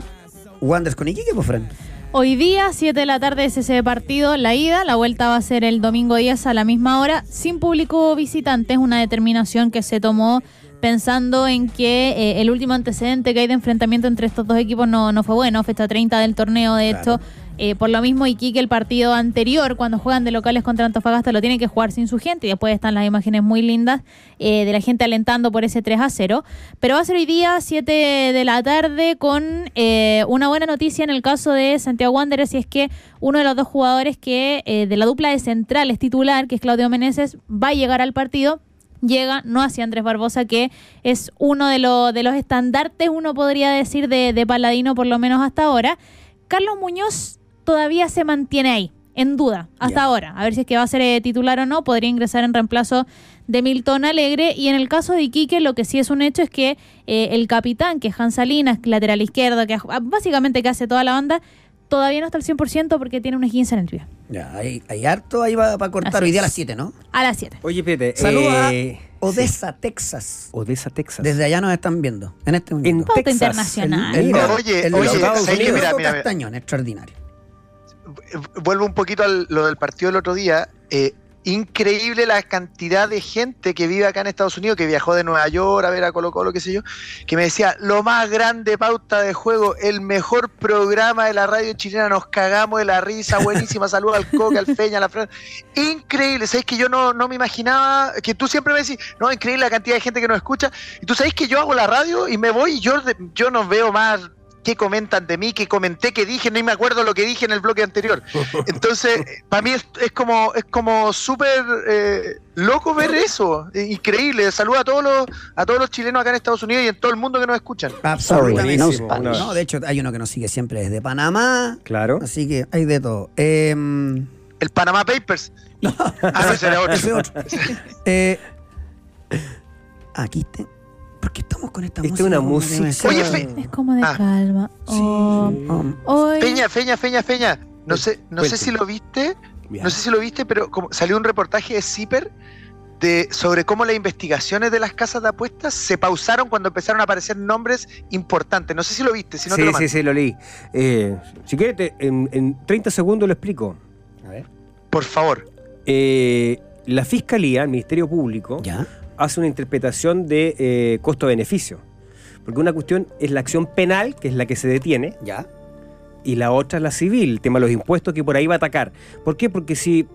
Speaker 1: Wanderers con Iquique, pues, Fran.
Speaker 3: Hoy día, 7 de la tarde, es ese partido, la ida. La vuelta va a ser el domingo 10 a la misma hora, sin público visitante. Es una determinación que se tomó pensando en que eh, el último antecedente que hay de enfrentamiento entre estos dos equipos no, no fue bueno. Fecha 30 del torneo, de
Speaker 1: Claro.
Speaker 3: hecho. Eh, por lo mismo, Iquique, el partido anterior, cuando juegan de locales contra Antofagasta, lo tiene que jugar sin su gente. Y después están las imágenes muy lindas eh, de la gente alentando por ese 3 a 0. Pero va a ser hoy día, 7 de la tarde, con eh, una buena noticia en el caso de Santiago Wanderers. Y es que uno de los dos jugadores que eh, de la dupla de centrales titular, que es Claudio Meneses, va a llegar al partido llega, no hacia Andrés Barbosa, que es uno de, los de los estandartes, uno podría decir, de, de Paladino, por lo menos hasta ahora. Carlos Muñoz todavía se mantiene ahí, en duda, hasta ahora. A ver si es que va a ser eh, titular o no, podría ingresar en reemplazo de Milton Alegre. Y en el caso de Iquique, lo que sí es un hecho es que eh, el capitán, que es Hans Salinas, lateral izquierdo, que ha- básicamente que hace toda la banda, todavía no está al 100% porque tiene un esguince en el pie.
Speaker 1: Ya, hay, hay harto ahí va para cortar.
Speaker 3: Así
Speaker 1: Hoy día a las 7, ¿no?
Speaker 3: A las 7.
Speaker 2: Oye, Pete.
Speaker 1: Saludos
Speaker 2: eh,
Speaker 1: a Odessa, Texas.
Speaker 2: Odessa, Texas.
Speaker 1: Desde allá nos están viendo. En este
Speaker 2: en
Speaker 1: momento.
Speaker 3: Pauta
Speaker 2: Texas.
Speaker 3: internacional.
Speaker 1: El-
Speaker 2: Mira,
Speaker 5: Oye,
Speaker 1: el
Speaker 5: oye,
Speaker 1: loco-
Speaker 2: Estados
Speaker 5: ¿sabes qué?
Speaker 2: Unidos.
Speaker 5: Mira, mira, mira.
Speaker 1: Castañón, extraordinario.
Speaker 5: Vuelvo un poquito a lo del partido del otro día. eh, increíble la cantidad de gente que vive acá en Estados Unidos, que viajó de Nueva York a ver a Colo Colo, qué sé yo, que me decía, lo más grande pauta de juego, el mejor programa de la radio chilena, nos cagamos de la risa, buenísima, saludos al Coque, al Feña, a la Fran. Increíble, sabéis que yo no, no me imaginaba, que tú siempre me decís, no, increíble la cantidad de gente que nos escucha, y tú sabéis que yo hago la radio y me voy y yo, yo no veo más qué comentan de mí, qué comenté, qué dije, no me acuerdo lo que dije en el bloque anterior. Entonces, para mí es, es como es como súper eh, loco ver eso, eh, increíble. Saludo a todos los a todos los chilenos acá en Estados Unidos y en todo el mundo que nos escuchan.
Speaker 1: Absolutamente.
Speaker 2: Buenísimo,
Speaker 1: No, no, de hecho, hay uno que nos sigue siempre desde Panamá.
Speaker 2: Claro.
Speaker 1: Así que hay de todo. Em,
Speaker 5: El Panama Papers. Ah, no, ese era otro.
Speaker 1: ese otro. Eh, aquí te. ¿Por qué estamos con esta
Speaker 2: Esta es
Speaker 1: música?
Speaker 2: una
Speaker 1: como que
Speaker 2: música-?
Speaker 5: Oye, Fe-
Speaker 3: Es como de
Speaker 5: Ah.
Speaker 3: calma. Oh, hoy-
Speaker 5: Feña, Feña, Feña, Feña. No sé, no sé
Speaker 2: Cuente.
Speaker 5: si lo viste, no sé si lo viste, pero como salió un reportaje de Zipper de sobre cómo las investigaciones de las casas de apuestas se pausaron cuando empezaron a aparecer nombres importantes. No sé si lo viste, si no te
Speaker 2: sí,
Speaker 5: lo
Speaker 2: sí,
Speaker 5: mando.
Speaker 2: sí, lo leí. Eh, si quieres, te- en, en 30 segundos lo explico.
Speaker 1: a ver.
Speaker 5: Por favor.
Speaker 2: Eh, la Fiscalía, el Ministerio Público,
Speaker 1: Ya.
Speaker 2: Hace una interpretación de eh, costo-beneficio. Porque una cuestión es la acción penal, que es la que se detiene,
Speaker 1: Ya.
Speaker 2: y la otra es la civil, el tema de los impuestos que por ahí va a atacar. ¿Por qué? Porque si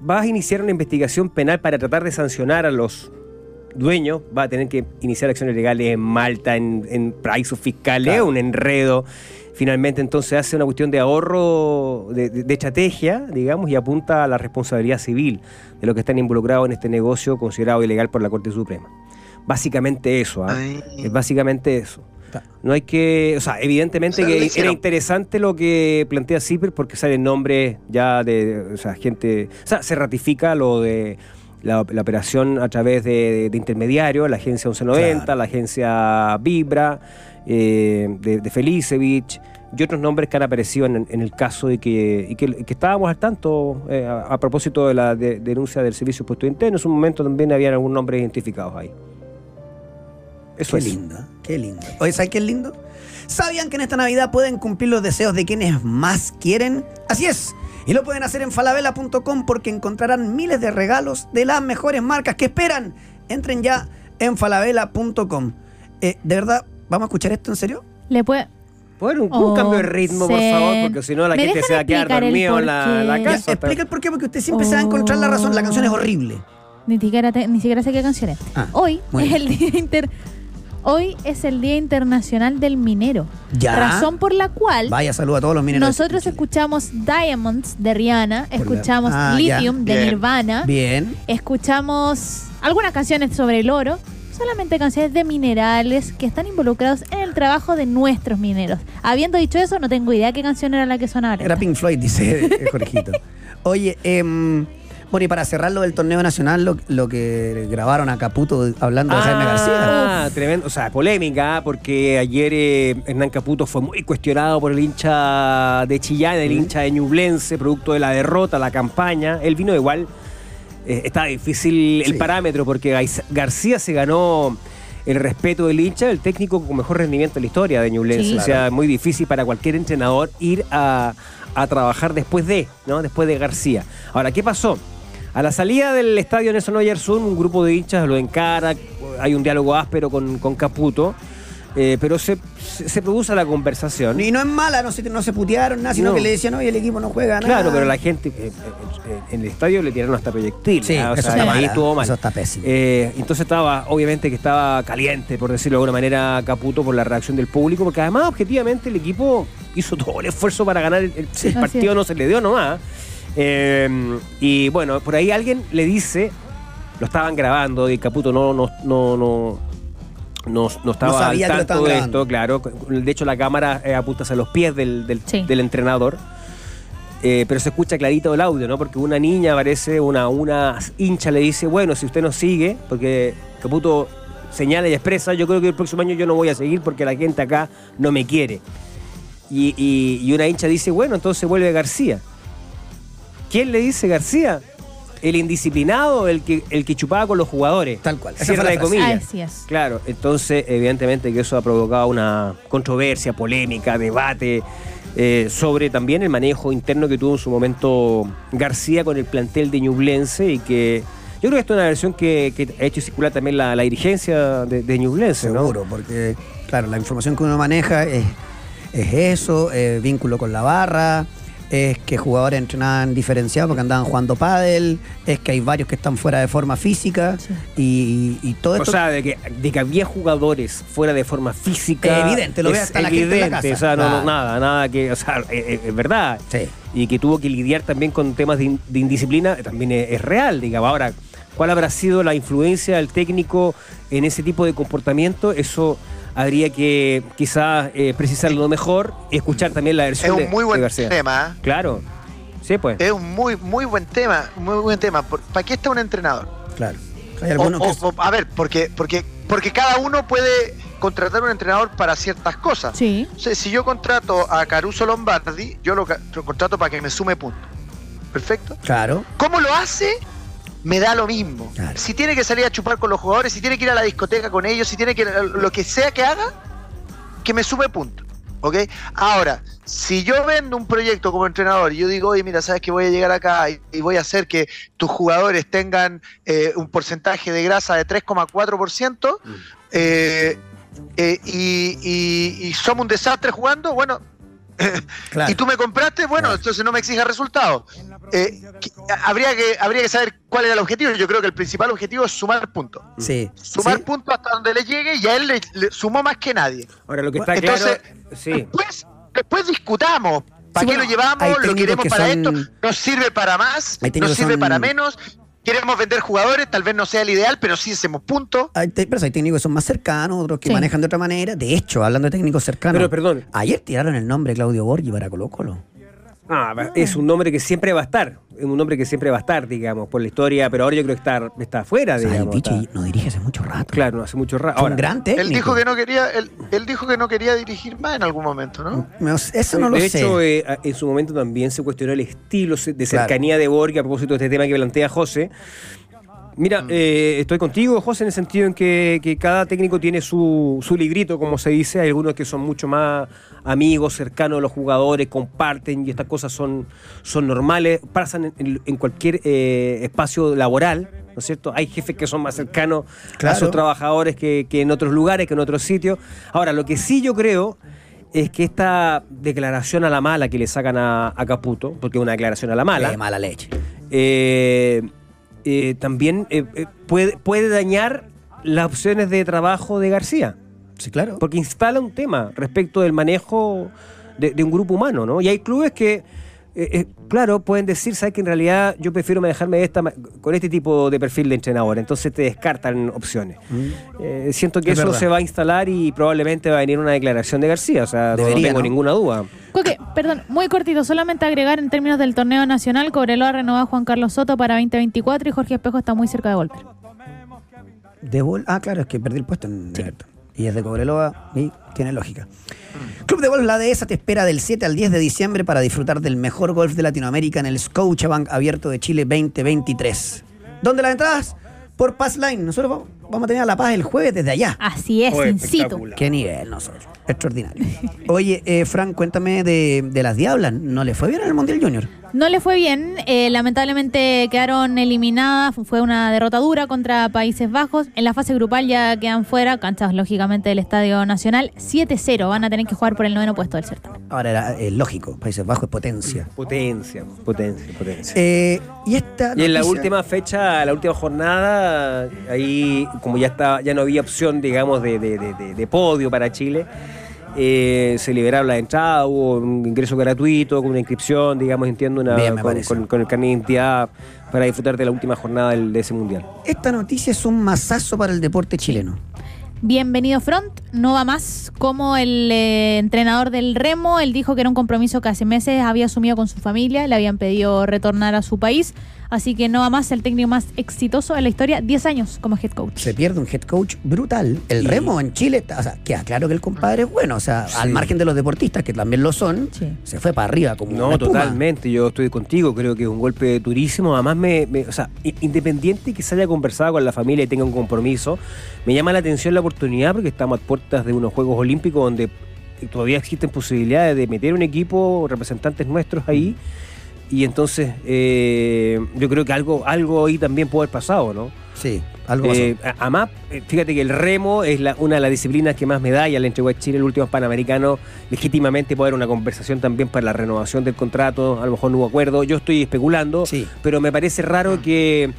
Speaker 2: vas a iniciar una investigación penal para tratar de sancionar a los dueños, va a tener que iniciar acciones legales en Malta, en, en paraísos fiscales,
Speaker 1: Claro.
Speaker 2: un enredo. Finalmente entonces hace una cuestión de ahorro, de, de- de estrategia, digamos, y apunta a la responsabilidad civil de los que están involucrados en este negocio considerado ilegal por la Corte Suprema. Básicamente eso, ¿ah? Es básicamente eso. No hay que, o sea, evidentemente
Speaker 5: O sea, lo
Speaker 2: que era interesante lo que plantea Zipper porque sale el nombre ya de, o sea, gente, o sea, se ratifica lo de la, la operación a través de, de intermediarios, la agencia 1190,
Speaker 1: Claro.
Speaker 2: la agencia Vibra, eh, de, de Felicevich y otros nombres que han aparecido en, en el caso y que, y que, que estábamos al tanto eh, a, a propósito de la de- denuncia del Servicio Puesto Interno. En su momento también habían algunos nombres identificados ahí. Eso
Speaker 1: Qué
Speaker 2: es.
Speaker 1: lindo, qué lindo. Oye, ¿sabes qué es lindo? ¿Sabían que en esta Navidad pueden cumplir los deseos de quienes más quieren? Así es. Y lo pueden hacer en falabella.com porque encontrarán miles de regalos de las mejores marcas que esperan. Entren ya en falabella.com. Eh, de verdad, ¿vamos a escuchar esto en serio?
Speaker 3: Le puede.
Speaker 2: Bueno, un, un cambio de ritmo, por
Speaker 3: Oh,
Speaker 2: favor, porque si no la
Speaker 3: ¿Me
Speaker 2: gente se va a quedar dormido en la,
Speaker 3: porqué?
Speaker 2: la
Speaker 1: Ya,
Speaker 2: casa.
Speaker 1: explica el por qué, porque usted siempre se va a encontrar la razón. La canción es horrible.
Speaker 3: Ni siquiera, te- ni siquiera sé qué canción es.
Speaker 1: Ah,
Speaker 3: Hoy es
Speaker 1: bien.
Speaker 3: el día inter. Hoy es el Día Internacional del Minero.
Speaker 1: Ya.
Speaker 3: Razón por la cual
Speaker 1: Vaya, saludo a todos los mineros.
Speaker 3: nosotros escuchamos Diamonds de Rihanna,
Speaker 1: la-
Speaker 3: escuchamos
Speaker 1: Ah, ya.
Speaker 3: Lithium de
Speaker 5: Bien.
Speaker 3: Nirvana,
Speaker 1: Bien.
Speaker 3: escuchamos algunas canciones sobre el oro, solamente canciones de minerales que están involucrados en el trabajo de nuestros mineros. Habiendo dicho eso, no tengo idea qué canción era la que sonaba.
Speaker 1: Era Pink Floyd, dice eh, Jorgito. Oye, em, bueno, y para cerrar lo del torneo nacional, lo, lo que grabaron a Caputo hablando de Jaime García.
Speaker 2: Ah, tremendo. O sea, polémica, ¿ah? porque ayer eh, Hernán Caputo fue muy cuestionado por el hincha de Chillán, el hincha de Ñublense, producto de la derrota, la campaña. Él vino igual. Eh, estaba difícil el
Speaker 1: Sí.
Speaker 2: parámetro porque García se ganó el respeto del hincha, el técnico con mejor rendimiento en la historia de Ñublense.
Speaker 3: Sí.
Speaker 2: O sea, muy difícil para cualquier entrenador ir a, a trabajar después de, ¿no? Después de García. Ahora, ¿qué pasó? A la salida del estadio Nelson Oyarzún, un grupo de hinchas lo encara, hay un diálogo áspero con, con Caputo, eh, pero se, se, produce la conversación.
Speaker 1: Y no es mala, no se, no se putearon nada, sino
Speaker 2: No.
Speaker 1: que le decían, oye, el equipo no juega nada.
Speaker 2: Claro, pero la gente eh, eh, en el estadio le tiraron hasta proyectiles.
Speaker 1: Sí,
Speaker 2: ¿ah? O
Speaker 1: eso
Speaker 2: sea,
Speaker 1: está
Speaker 2: ahí
Speaker 1: mal.
Speaker 2: estuvo mal.
Speaker 1: Eso está pésimo.
Speaker 2: Eh, entonces estaba, obviamente que estaba caliente, por decirlo de alguna manera, Caputo por la reacción del público, porque además, objetivamente, el equipo hizo todo el esfuerzo para ganar el, el- el
Speaker 3: Así
Speaker 2: partido, no se le dio nomás. Eh, y bueno, por ahí alguien le dice, lo estaban grabando y Caputo no, no, no, no, no, no estaba
Speaker 1: No sabía
Speaker 2: al tanto de esto, claro. De hecho, la cámara eh, apunta hacia los pies del, del-
Speaker 3: Sí.
Speaker 2: del entrenador. Eh, pero se escucha clarito el audio, ¿no? Porque una niña parece, una, una hincha le dice, bueno, si usted nos sigue, porque Caputo señala y expresa, yo creo que el próximo año yo no voy a seguir porque la gente acá no me quiere. Y, y- y una hincha dice, bueno, entonces vuelve García. ¿Quién le dice García? El indisciplinado, el que, el que chupaba con los jugadores.
Speaker 1: Tal cual. Esa
Speaker 2: Cierra de comillas.
Speaker 3: Así es.
Speaker 2: Claro, entonces evidentemente que eso ha provocado una controversia, polémica, debate eh, sobre también el manejo interno que tuvo en su momento García con el plantel de Ñublense y que yo creo que esta es una versión que, que ha hecho circular también la, la dirigencia de, de Ñublense, ¿no?
Speaker 1: Seguro, porque, claro, la información que uno maneja es, es eso, eh, vínculo con la barra, es que jugadores entrenaban diferenciados porque andaban jugando pádel, es que hay varios que están fuera de forma física
Speaker 3: Sí.
Speaker 1: y, y todo
Speaker 2: O
Speaker 1: esto...
Speaker 2: sea, de que, de que había jugadores fuera de forma física.
Speaker 1: Es evidente, lo ve hasta la gente en la casa.
Speaker 2: O sea, no, no, nada, nada que. O sea, eh, eh, es verdad.
Speaker 1: Sí.
Speaker 2: y que tuvo que lidiar también con temas de, in- de indisciplina, también es, es real, digamos. Ahora, ¿cuál habrá sido la influencia del técnico en ese tipo de comportamiento? Eso habría que quizás eh, precisarlo mejor y escuchar también la
Speaker 5: Es
Speaker 2: versión de,
Speaker 5: un muy buen
Speaker 2: García.
Speaker 5: tema. ¿eh?
Speaker 2: Claro, sí, pues.
Speaker 5: Es un muy, muy buen tema. Muy buen tema. Por- ¿Para qué está un entrenador?
Speaker 1: Claro. Hay
Speaker 5: O-
Speaker 1: algunos
Speaker 5: o-
Speaker 1: que...
Speaker 5: o- a ver, porque, porque, porque cada uno puede contratar un entrenador para ciertas cosas.
Speaker 3: Sí.
Speaker 5: O sea, si yo contrato a Caruso Lombardi, yo lo, lo contrato para que me sume puntos. Perfecto.
Speaker 1: Claro.
Speaker 5: ¿Cómo lo hace? Me da lo mismo.
Speaker 1: Claro.
Speaker 5: Si tiene que salir a chupar con los jugadores, si tiene que ir a la discoteca con ellos, si tiene que lo que sea que haga, que me sume puntos. ¿Ok? Ahora, si yo vendo un proyecto como entrenador y yo digo, oye, mira, sabes que voy a llegar acá y, y voy a hacer que tus jugadores tengan eh, un porcentaje de grasa de 3,4%, eh, eh, y, y- y somos un desastre jugando, bueno,
Speaker 1: Claro.
Speaker 5: y tú me compraste, bueno,
Speaker 1: Claro.
Speaker 5: entonces no me exijas resultados. Eh, habría, que, habría que saber cuál era el objetivo. Yo creo que el principal objetivo es sumar puntos.
Speaker 1: Sí.
Speaker 5: Sumar
Speaker 1: Sí.
Speaker 5: puntos hasta donde le llegue y a él le, le sumó más que nadie.
Speaker 2: Ahora, lo que está
Speaker 5: Entonces,
Speaker 2: claro. Sí.
Speaker 5: Después, después discutamos. ¿Para
Speaker 1: Sí,
Speaker 5: qué
Speaker 1: bueno,
Speaker 5: lo llevamos? ¿Lo queremos
Speaker 1: que
Speaker 5: para
Speaker 1: son-
Speaker 5: esto? ¿Nos sirve para más? ¿Nos sirve
Speaker 1: son-
Speaker 5: para menos? ¿Queremos vender jugadores? Tal vez no sea el ideal, pero sí hacemos puntos.
Speaker 1: Hay, pero hay técnicos que son más cercanos, otros que
Speaker 3: Sí.
Speaker 1: manejan de otra manera. De hecho, hablando de técnicos cercanos.
Speaker 2: Pero, perdón.
Speaker 1: Ayer tiraron el nombre de Claudio Borghi para Colo Colo.
Speaker 2: Ah, es un nombre que siempre va a estar. Es un nombre que siempre va a estar, digamos, por la historia, pero ahora yo creo que está, está afuera,
Speaker 1: O sea, el
Speaker 2: digamos.
Speaker 1: no dirige hace mucho rato.
Speaker 2: Claro, no hace mucho rato.
Speaker 1: Un
Speaker 2: Ahora,
Speaker 1: gran técnico.
Speaker 5: Él dijo que no quería, él, él dijo que no quería dirigir más en algún momento, ¿no?
Speaker 1: No, Eso no lo
Speaker 2: de
Speaker 1: sé.
Speaker 2: hecho, eh, en su momento también se cuestionó el estilo de
Speaker 1: Claro.
Speaker 2: cercanía de Borghi a propósito de este tema que plantea José. Mira, eh, estoy contigo, José, en el sentido en que, que cada técnico tiene su, su librito, como se dice. Hay algunos que son mucho más amigos, cercanos a los jugadores, comparten y estas cosas son, son normales, pasan en, en cualquier eh, espacio laboral, ¿no es cierto? Hay jefes que son más cercanos a sus trabajadores que, que en otros lugares, que en otros sitios. Ahora, lo que sí yo creo es que esta declaración a la mala que le sacan a, a Caputo, porque es una declaración a la mala,
Speaker 1: De mala leche.
Speaker 2: eh, eh, también eh, eh, puede, puede dañar las opciones de trabajo de García,
Speaker 1: Sí, claro.
Speaker 2: porque instala un tema respecto del manejo de, de un grupo humano, ¿no? Y hay clubes que, eh, eh, claro, pueden decir, ¿sabes que en realidad yo prefiero manejarme de esta, ma- con este tipo de perfil de entrenador? Entonces te descartan opciones. Eh, siento que
Speaker 1: Es
Speaker 2: eso
Speaker 1: verdad.
Speaker 2: se va a instalar y probablemente va a venir una declaración de García, o sea, no-
Speaker 1: Debería,
Speaker 2: no tengo
Speaker 1: ¿no?
Speaker 2: ninguna duda.
Speaker 3: Coque, perdón, muy cortito, solamente agregar en términos del torneo nacional, Cobreloa renovó a Juan Carlos Soto para 2024 y Jorge Espejo está muy cerca de volver.
Speaker 1: De Bol- ah, claro, es que perdí el puesto en Everton. Y es de Cobreloa y tiene lógica. Club de Golf La Dehesa te espera del 7 al 10 de diciembre para disfrutar del mejor golf de Latinoamérica en el Scotiabank Abierto de Chile 2023. ¿Dónde las entradas? Por Passline. Nosotros vamos- vamos a tener a La Paz el jueves desde allá.
Speaker 3: Así es,
Speaker 2: Oye,
Speaker 3: in situ.
Speaker 2: espectacular.
Speaker 1: Qué nivel nosotros. Extraordinario. Oye, eh, Frank, cuéntame de, de las Diablas. ¿No le fue bien en el Mundial Junior?
Speaker 3: No le fue bien, eh, lamentablemente quedaron eliminadas, fue una derrota dura contra Países Bajos. En la fase grupal ya quedan fuera, canchas lógicamente del Estadio Nacional, 7-0, van a tener que jugar por el noveno puesto del certamen.
Speaker 1: Ahora era eh, lógico. Países Bajos es potencia.
Speaker 2: Potencia, potencia, potencia.
Speaker 1: Eh, y esta
Speaker 2: Y en la última fecha, la última jornada, ahí como ya está, ya no había opción, digamos, de, de- de- de- de podio para Chile, eh, se liberaron las entradas, hubo un ingreso gratuito, con una inscripción, digamos, entiendo, una,
Speaker 1: Bien,
Speaker 2: con, con- con el carnet de identidad para disfrutar de la última jornada del- de ese mundial.
Speaker 1: Esta noticia es un masazo para el deporte chileno.
Speaker 3: Bienvenido Front, no va más como el eh, entrenador del remo, él dijo que era un compromiso que hace meses había asumido con su familia, le habían pedido retornar a su país, así que no va más el técnico más exitoso en la historia, 10 años como head coach.
Speaker 1: Se pierde un head coach brutal. El
Speaker 2: Y-
Speaker 1: remo en Chile, está- o sea, queda claro que el compadre es bueno. O sea, al margen de los deportistas, que también lo son,
Speaker 3: Sí.
Speaker 1: se fue para arriba como
Speaker 2: No,
Speaker 1: una
Speaker 2: totalmente, yo estoy contigo, creo que es un golpe durísimo, además me, me- o sea, independiente que se haya conversado con la familia y tenga un compromiso, me llama la atención la oportunidad porque estamos a puertas de unos Juegos Olímpicos donde todavía existen posibilidades de meter un equipo, representantes nuestros ahí, y entonces eh, yo creo que algo, algo ahí también puede haber pasado, ¿no?
Speaker 1: Sí, algo pasó.
Speaker 2: Eh, a- además, eh, fíjate que el remo es la- una de las disciplinas que más medalla le entregó a Chile el último Panamericano. Legítimamente puede haber una conversación también para la renovación del contrato. A lo mejor no hubo acuerdo. Yo estoy especulando,
Speaker 1: Sí.
Speaker 2: pero me parece raro que,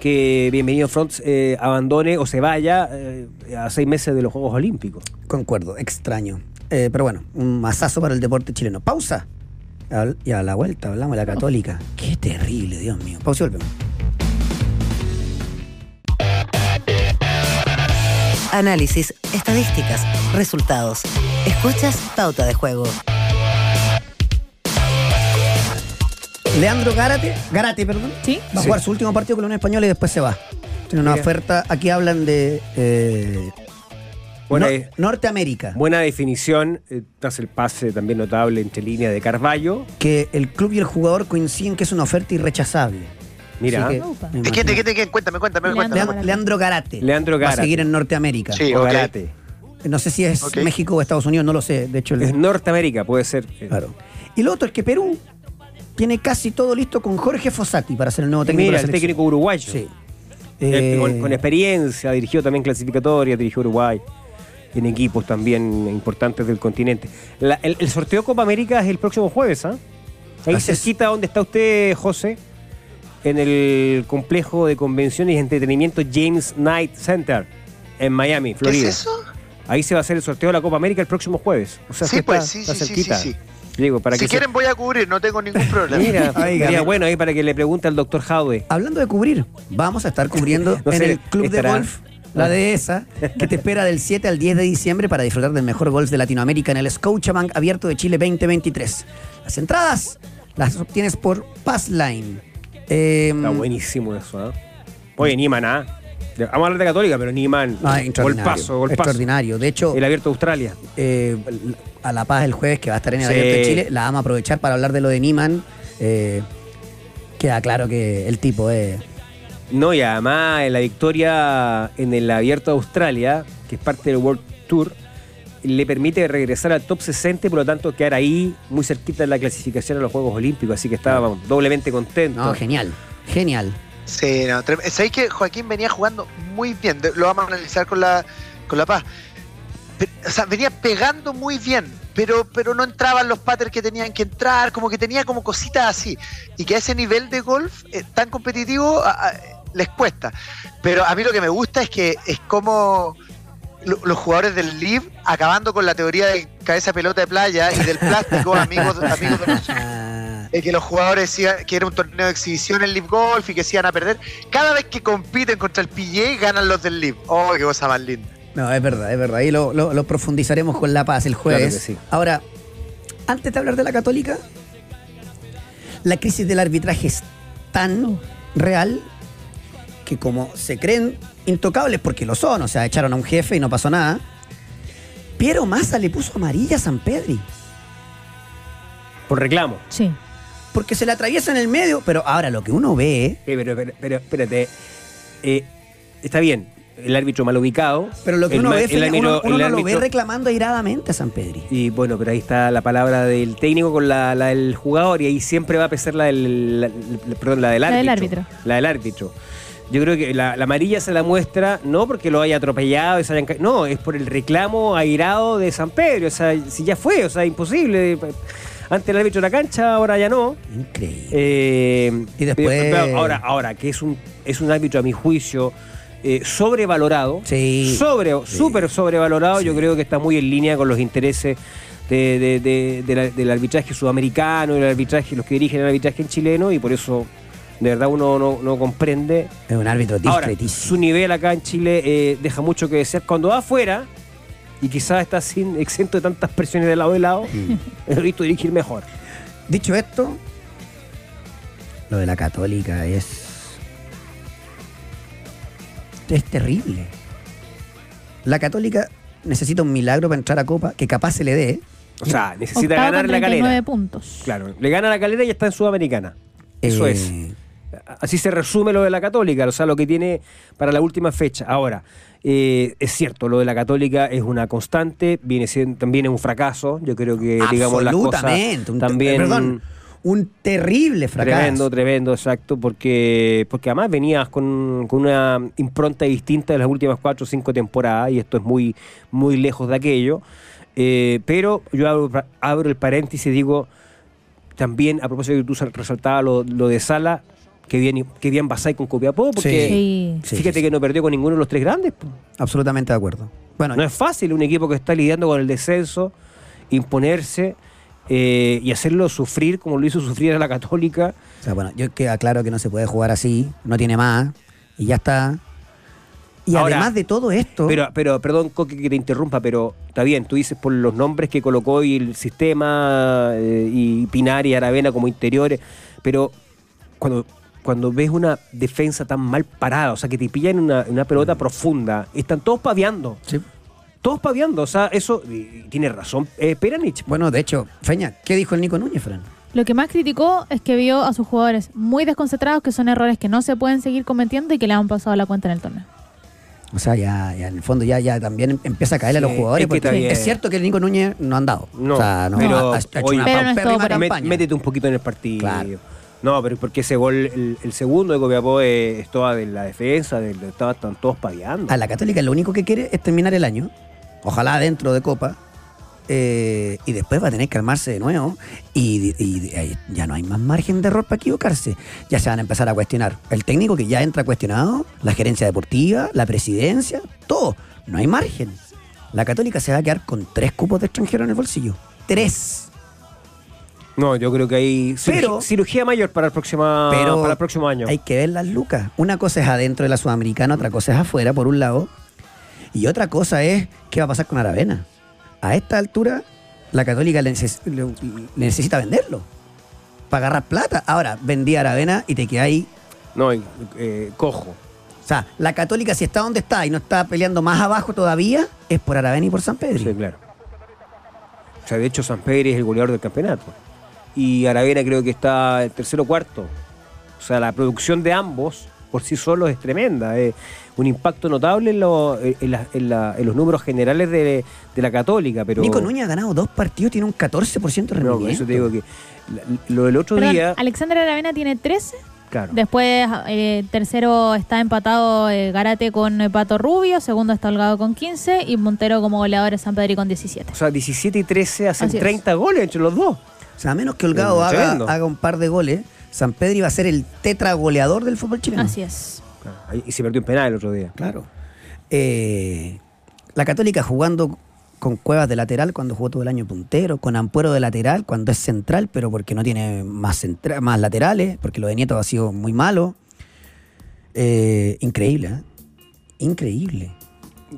Speaker 2: que Bienvenido Fronts eh, abandone o se vaya eh, a seis meses de los Juegos Olímpicos.
Speaker 1: Concuerdo, extraño. Eh, pero bueno, un masazo para el deporte chileno. Pausa. Y a la vuelta hablamos de la católica. Qué terrible, Dios mío. Pausa y volvemos.
Speaker 4: Análisis, estadísticas, resultados. Escuchas Pauta de Juego.
Speaker 1: Leandro Gárate, Gárate, perdón,
Speaker 3: ¿Sí?
Speaker 1: va a
Speaker 2: Sí.
Speaker 1: jugar su último partido con la Unión Española y después se va. Tiene una
Speaker 2: Mira.
Speaker 1: oferta, aquí hablan de eh,
Speaker 2: Buena,
Speaker 1: Nor- Norteamérica,
Speaker 2: buena definición, eh, tras el pase también notable entre líneas de Carballo.
Speaker 1: que el club y el jugador coinciden que es una oferta irrechazable.
Speaker 2: Mira,
Speaker 1: que,
Speaker 5: ¿De quién, de quién, de quién? Cuéntame, cuéntame,
Speaker 3: Leandro
Speaker 5: cuéntame.
Speaker 1: Leandro, Leandro Garate.
Speaker 2: Leandro
Speaker 1: Va a seguir en Norteamérica.
Speaker 5: Sí.
Speaker 2: o. Garate.
Speaker 1: No sé si es. México o Estados Unidos, no lo sé. De hecho, el-
Speaker 2: Es Norteamérica, puede ser.
Speaker 1: claro. Y lo otro es que Perú tiene casi todo listo con Jorge Fossati para ser el nuevo técnico
Speaker 2: Mira,
Speaker 1: de la
Speaker 2: el técnico uruguayo.
Speaker 1: Sí.
Speaker 2: Eh,
Speaker 1: Eh,
Speaker 2: con, con experiencia, dirigió también clasificatoria, dirigió Uruguay, en equipos también importantes del continente. La- el, el sorteo Copa América es el próximo jueves, ¿ah? Ahí
Speaker 1: Así es.
Speaker 2: cerquita donde está usted, José, en el complejo de convenciones y entretenimiento James Knight Center, en Miami,
Speaker 5: ¿Qué
Speaker 2: Florida.
Speaker 5: es eso?
Speaker 2: Ahí se va a hacer el sorteo de la Copa América el próximo jueves. O sea,
Speaker 5: Sí,
Speaker 2: está,
Speaker 5: pues, sí,
Speaker 2: está
Speaker 5: sí, sí,
Speaker 2: cerquita.
Speaker 5: sí, sí.
Speaker 2: Digo, para
Speaker 5: si
Speaker 2: que se-
Speaker 5: quieren voy a cubrir, no tengo ningún problema.
Speaker 2: Mira, sería bueno ahí para que le pregunte al doctor Jaude.
Speaker 1: Hablando de cubrir, vamos a estar cubriendo
Speaker 2: No
Speaker 1: en
Speaker 2: sé,
Speaker 1: el Club
Speaker 2: estará-
Speaker 1: de Golf La Dehesa, que te espera del 7 al 10 de diciembre para disfrutar del mejor golf de Latinoamérica en el Scotiabank Abierto de Chile 2023. Las entradas las obtienes por Passline. Eh,
Speaker 2: Está buenísimo eso, ¿ah? Oye, Niman, ¿ah? Vamos a hablar de Católica, pero Niman.
Speaker 1: ah, extraordinario.
Speaker 2: Golpazo, golpazo.
Speaker 1: Extraordinario. De hecho,
Speaker 2: El abierto de Australia.
Speaker 1: eh, a La Paz el jueves, que va a estar en el
Speaker 2: Sí.
Speaker 1: Abierto de Chile, la vamos a aprovechar para hablar de lo de Niman. Eh, queda claro que el tipo es
Speaker 2: No, y además en la victoria en el Abierto de Australia, que es parte del World Tour, le permite regresar al top 60 y por lo tanto quedar ahí muy cerquita de la clasificación a los Juegos Olímpicos. Así que estaba vamos, doblemente contento.
Speaker 1: No, genial. Genial.
Speaker 5: Sí, no, sabéis que Joaquín venía jugando muy bien, lo vamos a analizar con la, con la paz. O sea, venía pegando muy bien, pero, pero no entraban los patterns que tenían que entrar, como que tenía como cositas así. Y que a ese nivel de golf eh, tan competitivo a- a- les cuesta. Pero a mí lo que me gusta es que es como lo- los jugadores del LIV acabando con la teoría del cabeza pelota de playa y del plástico, amigos, amigos de nosotros
Speaker 1: Ah,
Speaker 5: eh, que los jugadores decían que era un torneo de exhibición en Live Golf y que se iban a perder. Cada vez que compiten contra el PGA ganan los del Live. Oh, qué cosa más linda.
Speaker 1: no, es verdad, es verdad. Ahí lo, lo- lo profundizaremos con La Paz el jueves.
Speaker 2: Claro que sí.
Speaker 1: Ahora, antes de hablar de la Católica, la crisis del arbitraje es tan real que como se creen intocables, porque lo son, o sea, echaron a un jefe y no pasó nada, Piero Massa le puso amarilla a San Pedri.
Speaker 2: Por reclamo.
Speaker 3: Sí.
Speaker 1: Porque se le atraviesa en el medio, pero ahora lo que uno ve,
Speaker 2: Eh, pero, pero, pero, espérate. Eh, está bien, el árbitro mal ubicado.
Speaker 1: pero lo que uno ve, uno,
Speaker 2: árbitro-
Speaker 1: uno
Speaker 2: el
Speaker 1: no lo ve reclamando airadamente a San Pedri.
Speaker 2: Y bueno, pero ahí está la palabra del técnico con la, la del jugador y ahí siempre va a pesar la del, la- la- perdón, la del
Speaker 3: La
Speaker 2: árbitro.
Speaker 3: del árbitro.
Speaker 2: La del árbitro. Yo creo que la, la amarilla se la muestra no porque lo haya atropellado, y se hayan no, es por el reclamo airado de San Pedro. O sea, si ya fue, o sea, imposible. Antes el árbitro de la cancha, ahora ya no.
Speaker 1: Increíble.
Speaker 2: Eh,
Speaker 1: Y después-
Speaker 2: pero ahora, ahora, que es un, es un árbitro, a mi juicio, eh, sobrevalorado.
Speaker 1: Sí.
Speaker 2: Sobre,
Speaker 1: Sí.
Speaker 2: súper sobrevalorado.
Speaker 1: Sí.
Speaker 2: Yo creo que está muy en línea con los intereses de- de- de- de la- del arbitraje sudamericano, del arbitraje, los que dirigen el arbitraje en chileno, y por eso de verdad uno no, no comprende.
Speaker 1: Es un árbitro
Speaker 2: Ahora,
Speaker 1: discretísimo.
Speaker 2: su nivel acá en Chile eh, deja mucho que desear. Cuando va afuera, y quizás está sin exento de tantas presiones de lado de lado, he visto dirigir mejor.
Speaker 1: Dicho esto, lo de la católica es. Es terrible. La católica necesita un milagro para entrar a Copa, que capaz se le dé.
Speaker 2: O sea, necesita
Speaker 3: Octavo
Speaker 2: ganar
Speaker 3: con
Speaker 2: la
Speaker 3: 39
Speaker 2: calera.
Speaker 3: puntos.
Speaker 2: Claro, le gana la calera y ya está en Sudamericana. Eso
Speaker 1: Eh,
Speaker 2: es. Así se resume lo de la Católica, o sea, lo que tiene para la última fecha. Ahora, eh, es cierto, lo de la Católica es una constante, viene siendo, también es un fracaso. Yo creo que, digamos, las cosas también.
Speaker 1: Perdón, un terrible fracaso.
Speaker 2: Tremendo, tremendo, exacto, porque, porque además venías con, con una impronta distinta de las últimas cuatro o cinco temporadas y esto es muy, muy lejos de aquello. Eh, pero yo abro, abro el paréntesis y digo, también a propósito de que tú sal- resaltabas lo, lo de Sala, que bien, que bien Basay con Copiapó, porque
Speaker 3: Sí.
Speaker 1: Sí,
Speaker 2: fíjate
Speaker 1: sí,
Speaker 2: que no perdió con ninguno de los tres grandes.
Speaker 1: Absolutamente de acuerdo. Bueno,
Speaker 2: No es fácil un equipo que está lidiando con el descenso, imponerse eh, y hacerlo sufrir como lo hizo sufrir a la Católica.
Speaker 1: o sea, bueno, yo queda claro que no se puede jugar así, no tiene más, y ya está. Y
Speaker 2: Ahora,
Speaker 1: además de todo esto.
Speaker 2: Pero, pero, perdón, Coque, que te interrumpa, pero está bien, tú dices por los nombres que colocó y el sistema eh, y Pinar y Aravena como interiores, pero cuando, cuando ves una defensa tan mal parada, o sea, que te pillan una, una pelota profunda, están todos paviando,
Speaker 1: Sí.
Speaker 2: todos paviando, o sea, eso, tiene razón eh, Peranich.
Speaker 1: Bueno, de hecho, Feña, ¿qué dijo el Nico Núñez, Fran?
Speaker 3: Lo que más criticó es que vio a sus jugadores muy desconcentrados, que son errores que no se pueden seguir cometiendo y que le han pasado la cuenta en el torneo.
Speaker 1: O sea, ya, ya en el fondo ya, ya también empieza a caerle a los jugadores.
Speaker 2: es que
Speaker 1: porque es cierto que el Nico Núñez no ha andado.
Speaker 2: No,
Speaker 1: o sea, no,
Speaker 2: pero,
Speaker 1: ha, ha hecho
Speaker 2: oye,
Speaker 1: una
Speaker 3: Pero no
Speaker 1: campaña.
Speaker 2: métete un poquito en el partido.
Speaker 1: Claro.
Speaker 2: No, pero porque ese gol, el, segundo de Copiapó eh, es de la defensa, de, de- están todos paviando.
Speaker 1: A la Católica lo único que quiere es terminar el año, ojalá dentro de Copa, eh, y después va a tener que armarse de nuevo, y, y ahí ya no hay más margen de error para equivocarse. Ya se van a empezar a cuestionar. El técnico que ya entra cuestionado, la gerencia deportiva, la presidencia, todo. No hay margen. La Católica se va a quedar con tres cupos de extranjero en el bolsillo. Tres.
Speaker 2: No, yo creo que hay cirugía,
Speaker 1: Pero-
Speaker 2: cirugía mayor para el, próxima,
Speaker 1: Pero
Speaker 2: para el próximo año.
Speaker 1: Hay que ver las lucas. Una cosa es adentro de la Sudamericana, otra cosa es afuera, por un lado. Y otra cosa es qué va a pasar con Aravena. A esta altura, la Católica le, neces- le- le necesita venderlo. Para agarrar plata. Ahora, vendí a Aravena y te queda ahí.
Speaker 2: No, eh, cojo.
Speaker 1: O sea, la Católica, si está donde está y no está peleando más abajo todavía, es por Aravena y por San Pedro.
Speaker 2: Sí, claro. O sea, de hecho, San Pedro es el goleador del campeonato. Y Aravena creo que está el tercero o cuarto. O sea, la producción de ambos por sí solo es tremenda. Es un impacto notable en, lo- en la- en la- en los números generales de, de la Católica. Pero
Speaker 1: Nico Núñez ha ganado dos partidos, tiene un 14% de
Speaker 2: No,
Speaker 1: rendimiento.
Speaker 2: por eso te digo que lo del otro
Speaker 3: Perdón,
Speaker 2: día.
Speaker 3: Alexander Aravena tiene 13.
Speaker 2: Claro.
Speaker 3: Después, eh, tercero está empatado eh, Garate con eh, Pato Rubio. Segundo está Holgado con 15. Y Montero como goleador es San Pedro con 17.
Speaker 2: O sea, 17 y 13 hacen
Speaker 3: Así es.
Speaker 2: 30 goles entre los dos.
Speaker 1: O sea, a menos que Holgado haga, haga un par de goles, San Pedro iba a ser el tetra goleador del fútbol chileno.
Speaker 3: Así es.
Speaker 2: Y se perdió un penal el otro día.
Speaker 1: Claro. Eh, la Católica jugando con Cuevas de lateral cuando jugó todo el año puntero, con Ampuero de lateral cuando es central, pero porque no tiene más, centra- más laterales, porque lo de Nieto ha sido muy malo. Eh, increíble, ¿eh? Increíble.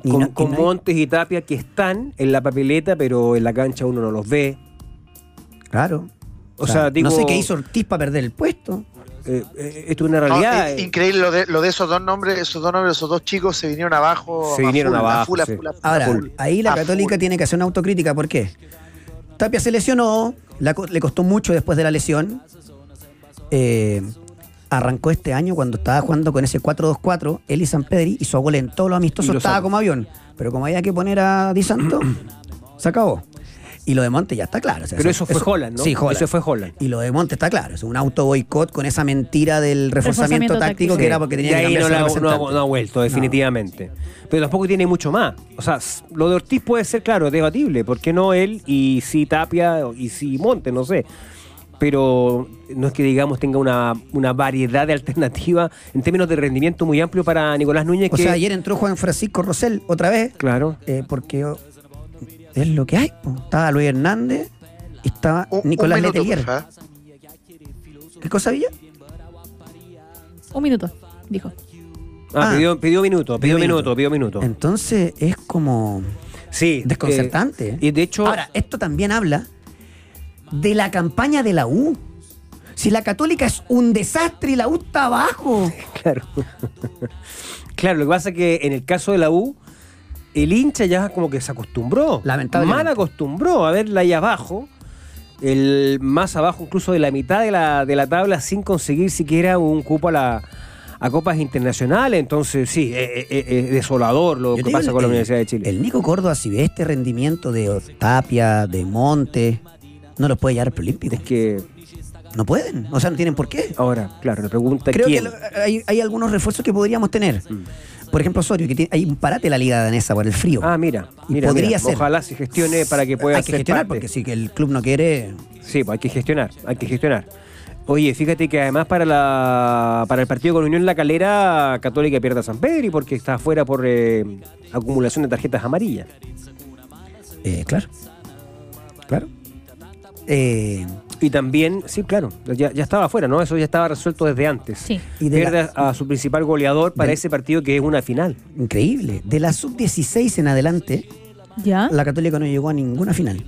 Speaker 1: Y
Speaker 2: Con,
Speaker 1: no- y
Speaker 2: con
Speaker 1: no hay-
Speaker 2: Montes y Tapia que están en la papeleta, pero en la cancha uno no los ve.
Speaker 1: Claro.
Speaker 2: O sea, digo-
Speaker 1: no sé qué hizo Ortiz para perder el puesto.
Speaker 2: Eh, eh, esto es una
Speaker 5: No,
Speaker 2: realidad.
Speaker 5: eh,
Speaker 2: eh.
Speaker 5: increíble lo de, lo de esos dos nombres, esos dos nombres, esos dos chicos se vinieron abajo.
Speaker 2: Se vinieron
Speaker 5: full,
Speaker 2: abajo,
Speaker 5: full, a
Speaker 2: sí.
Speaker 5: full, a full,
Speaker 1: Ahora, ahí la
Speaker 5: A
Speaker 1: Católica
Speaker 5: full.
Speaker 1: tiene que hacer una autocrítica. ¿Por qué? Tapia se lesionó, la co- le costó mucho después de la lesión. Eh, arrancó este año cuando estaba jugando con ese 4-2-4. Él y San Pedri hizo gol en todos los
Speaker 2: Y
Speaker 1: amistosos,
Speaker 2: lo
Speaker 1: estaba como avión. Pero como había que poner a Di Santo, se acabó. Y lo de Monte ya está claro. o sea,
Speaker 2: pero eso fue Holland, ¿no?
Speaker 1: Sí, Holland.
Speaker 2: Eso fue Holland.
Speaker 1: Y lo de Monte está claro. Es un auto boicot con esa mentira del reforzamiento,
Speaker 3: Reforzamiento
Speaker 1: táctico,
Speaker 3: táctico.
Speaker 1: que era porque
Speaker 2: y
Speaker 1: tenía que
Speaker 2: ahí no, la- no no ha vuelto, definitivamente. Pero tampoco tiene mucho más. O sea, lo de Ortiz puede ser, claro, debatible. ¿Por qué no él y sí Tapia y sí Monte? No sé. Pero no es que, digamos, tenga una, una variedad de alternativas en términos de rendimiento muy amplio para Nicolás Núñez.
Speaker 1: O
Speaker 2: que,
Speaker 1: sea, ayer entró Juan Francisco Rosell otra vez.
Speaker 2: Claro.
Speaker 1: eh, porque es lo que hay. po. Estaba Luis Hernández y estaba
Speaker 5: Un- un
Speaker 1: Nicolás
Speaker 5: minuto,
Speaker 1: Letelier.
Speaker 5: porfa.
Speaker 1: ¿Qué cosa, Villa?
Speaker 3: Un minuto, dijo.
Speaker 2: Ah,
Speaker 1: Ah.
Speaker 2: pidió, pidió minuto, pidió
Speaker 1: Pidió
Speaker 2: minuto,
Speaker 1: minuto.
Speaker 2: pidió minuto.
Speaker 1: Entonces es como
Speaker 2: Sí.
Speaker 1: desconcertante.
Speaker 2: eh, y de hecho,
Speaker 1: Ahora, esto también habla de la campaña de la U. Si la Católica es un desastre y la U está abajo.
Speaker 2: Claro. claro, lo que pasa es que en el caso de la U, el hincha ya como que se acostumbró.
Speaker 1: Lamentablemente.
Speaker 2: Mal acostumbró a verla ahí abajo. El más abajo incluso de la mitad de la, de la tabla sin conseguir siquiera un cupo a la a copas internacionales, entonces sí, es, es- es- es desolador lo
Speaker 1: Yo
Speaker 2: que pasa
Speaker 1: el-
Speaker 2: con la Universidad de Chile.
Speaker 1: El Nico Córdoba, si ve este rendimiento de Tapia, de Monte, no los puede llevar preolímpico.
Speaker 2: es que
Speaker 1: No pueden. O sea, no tienen por qué.
Speaker 2: ahora, claro, le pregunta
Speaker 1: Creo
Speaker 2: quién.
Speaker 1: que hay, hay algunos refuerzos que podríamos tener. Por ejemplo, Osorio, que tiene- hay un parate en la liga danesa por el frío.
Speaker 2: Ah, mira,
Speaker 1: Y
Speaker 2: mira,
Speaker 1: podría
Speaker 2: mira,
Speaker 1: ser.
Speaker 2: Ojalá se gestione para que pueda
Speaker 1: hay que
Speaker 2: ser
Speaker 1: gestionar,
Speaker 2: parte.
Speaker 1: porque si que el club no quiere.
Speaker 2: Sí, pues hay que gestionar, hay que gestionar. Oye, fíjate que además para la para el partido con Unión La Calera, Católica pierde a San Pedro porque está afuera por eh, acumulación de tarjetas amarillas.
Speaker 1: eh, claro. Claro. Eh,
Speaker 2: Y también, sí, claro, ya, ya estaba afuera, ¿no? Eso ya estaba resuelto desde antes.
Speaker 3: Sí.
Speaker 1: Y de
Speaker 2: pierde
Speaker 1: la-
Speaker 2: a su principal goleador para ese partido que es una final.
Speaker 1: increíble. De la sub-16 en adelante,
Speaker 3: ¿Ya?
Speaker 1: la Católica no llegó a ninguna final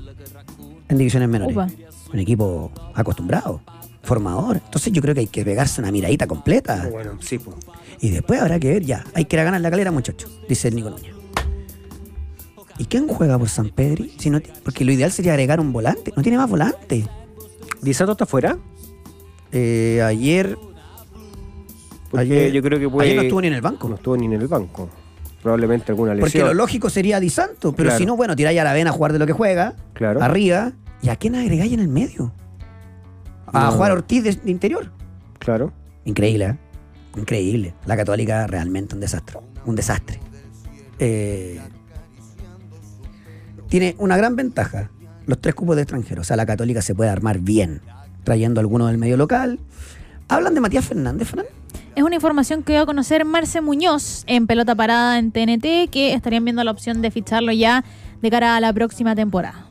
Speaker 1: en divisiones menores.
Speaker 3: Upa.
Speaker 1: Un equipo acostumbrado, formador. Entonces yo creo que hay que pegarse una miradita completa.
Speaker 2: Bueno, sí, pues.
Speaker 1: Y después habrá que ver ya. Hay que ir a ganar la calera, muchachos, dice el Nico Núñez. ¿Y quién juega por San Pedri? Si no porque lo ideal sería agregar un volante. No tiene más volante.
Speaker 2: ¿Di Santo está afuera?
Speaker 1: Eh, ayer. Ayer
Speaker 2: yo creo que puede...
Speaker 1: ayer no estuvo ni en el banco.
Speaker 2: No estuvo ni en el banco. Probablemente alguna lesión.
Speaker 1: Porque lo lógico sería Di Santo, pero
Speaker 2: Claro.
Speaker 1: si no, bueno, tiráis a la vena a jugar de lo que juega,
Speaker 2: Claro.
Speaker 1: arriba, ¿y a quién agregáis en el medio? A
Speaker 2: No.
Speaker 1: jugar Ortiz de, de interior.
Speaker 2: Claro.
Speaker 1: Increíble, ¿eh? Increíble. La Católica realmente un desastre. Un desastre. Eh, tiene una gran ventaja. Los tres cupos de extranjeros. O sea, la Católica se puede armar bien. Trayendo algunos del medio local. Hablan de Matías Fernández, Fran.
Speaker 3: Es una información que dio a conocer Marce Muñoz en pelota parada en TNT, que estarían viendo la opción de ficharlo ya de cara a la próxima temporada.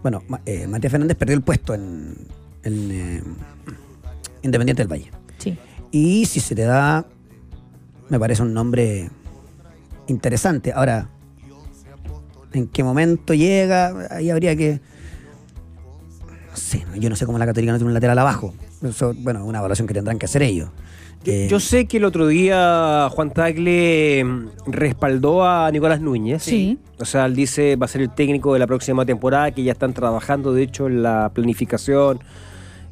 Speaker 1: Bueno, eh, Matías Fernández perdió el puesto en, en, eh, Independiente del Valle.
Speaker 3: Sí.
Speaker 1: Y si se te da, me parece un nombre interesante. Ahora, ¿en qué momento llega? Ahí habría que... No sé, yo no sé cómo la Católica no tiene un lateral abajo. Eso, bueno, una evaluación que tendrán que hacer ellos. Eh,
Speaker 2: Yo sé que el otro día Juan Tagle mm, respaldó a Nicolás Núñez.
Speaker 3: Sí.
Speaker 2: O sea, él dice va a ser el técnico de la próxima temporada, que ya están trabajando, de hecho, en la planificación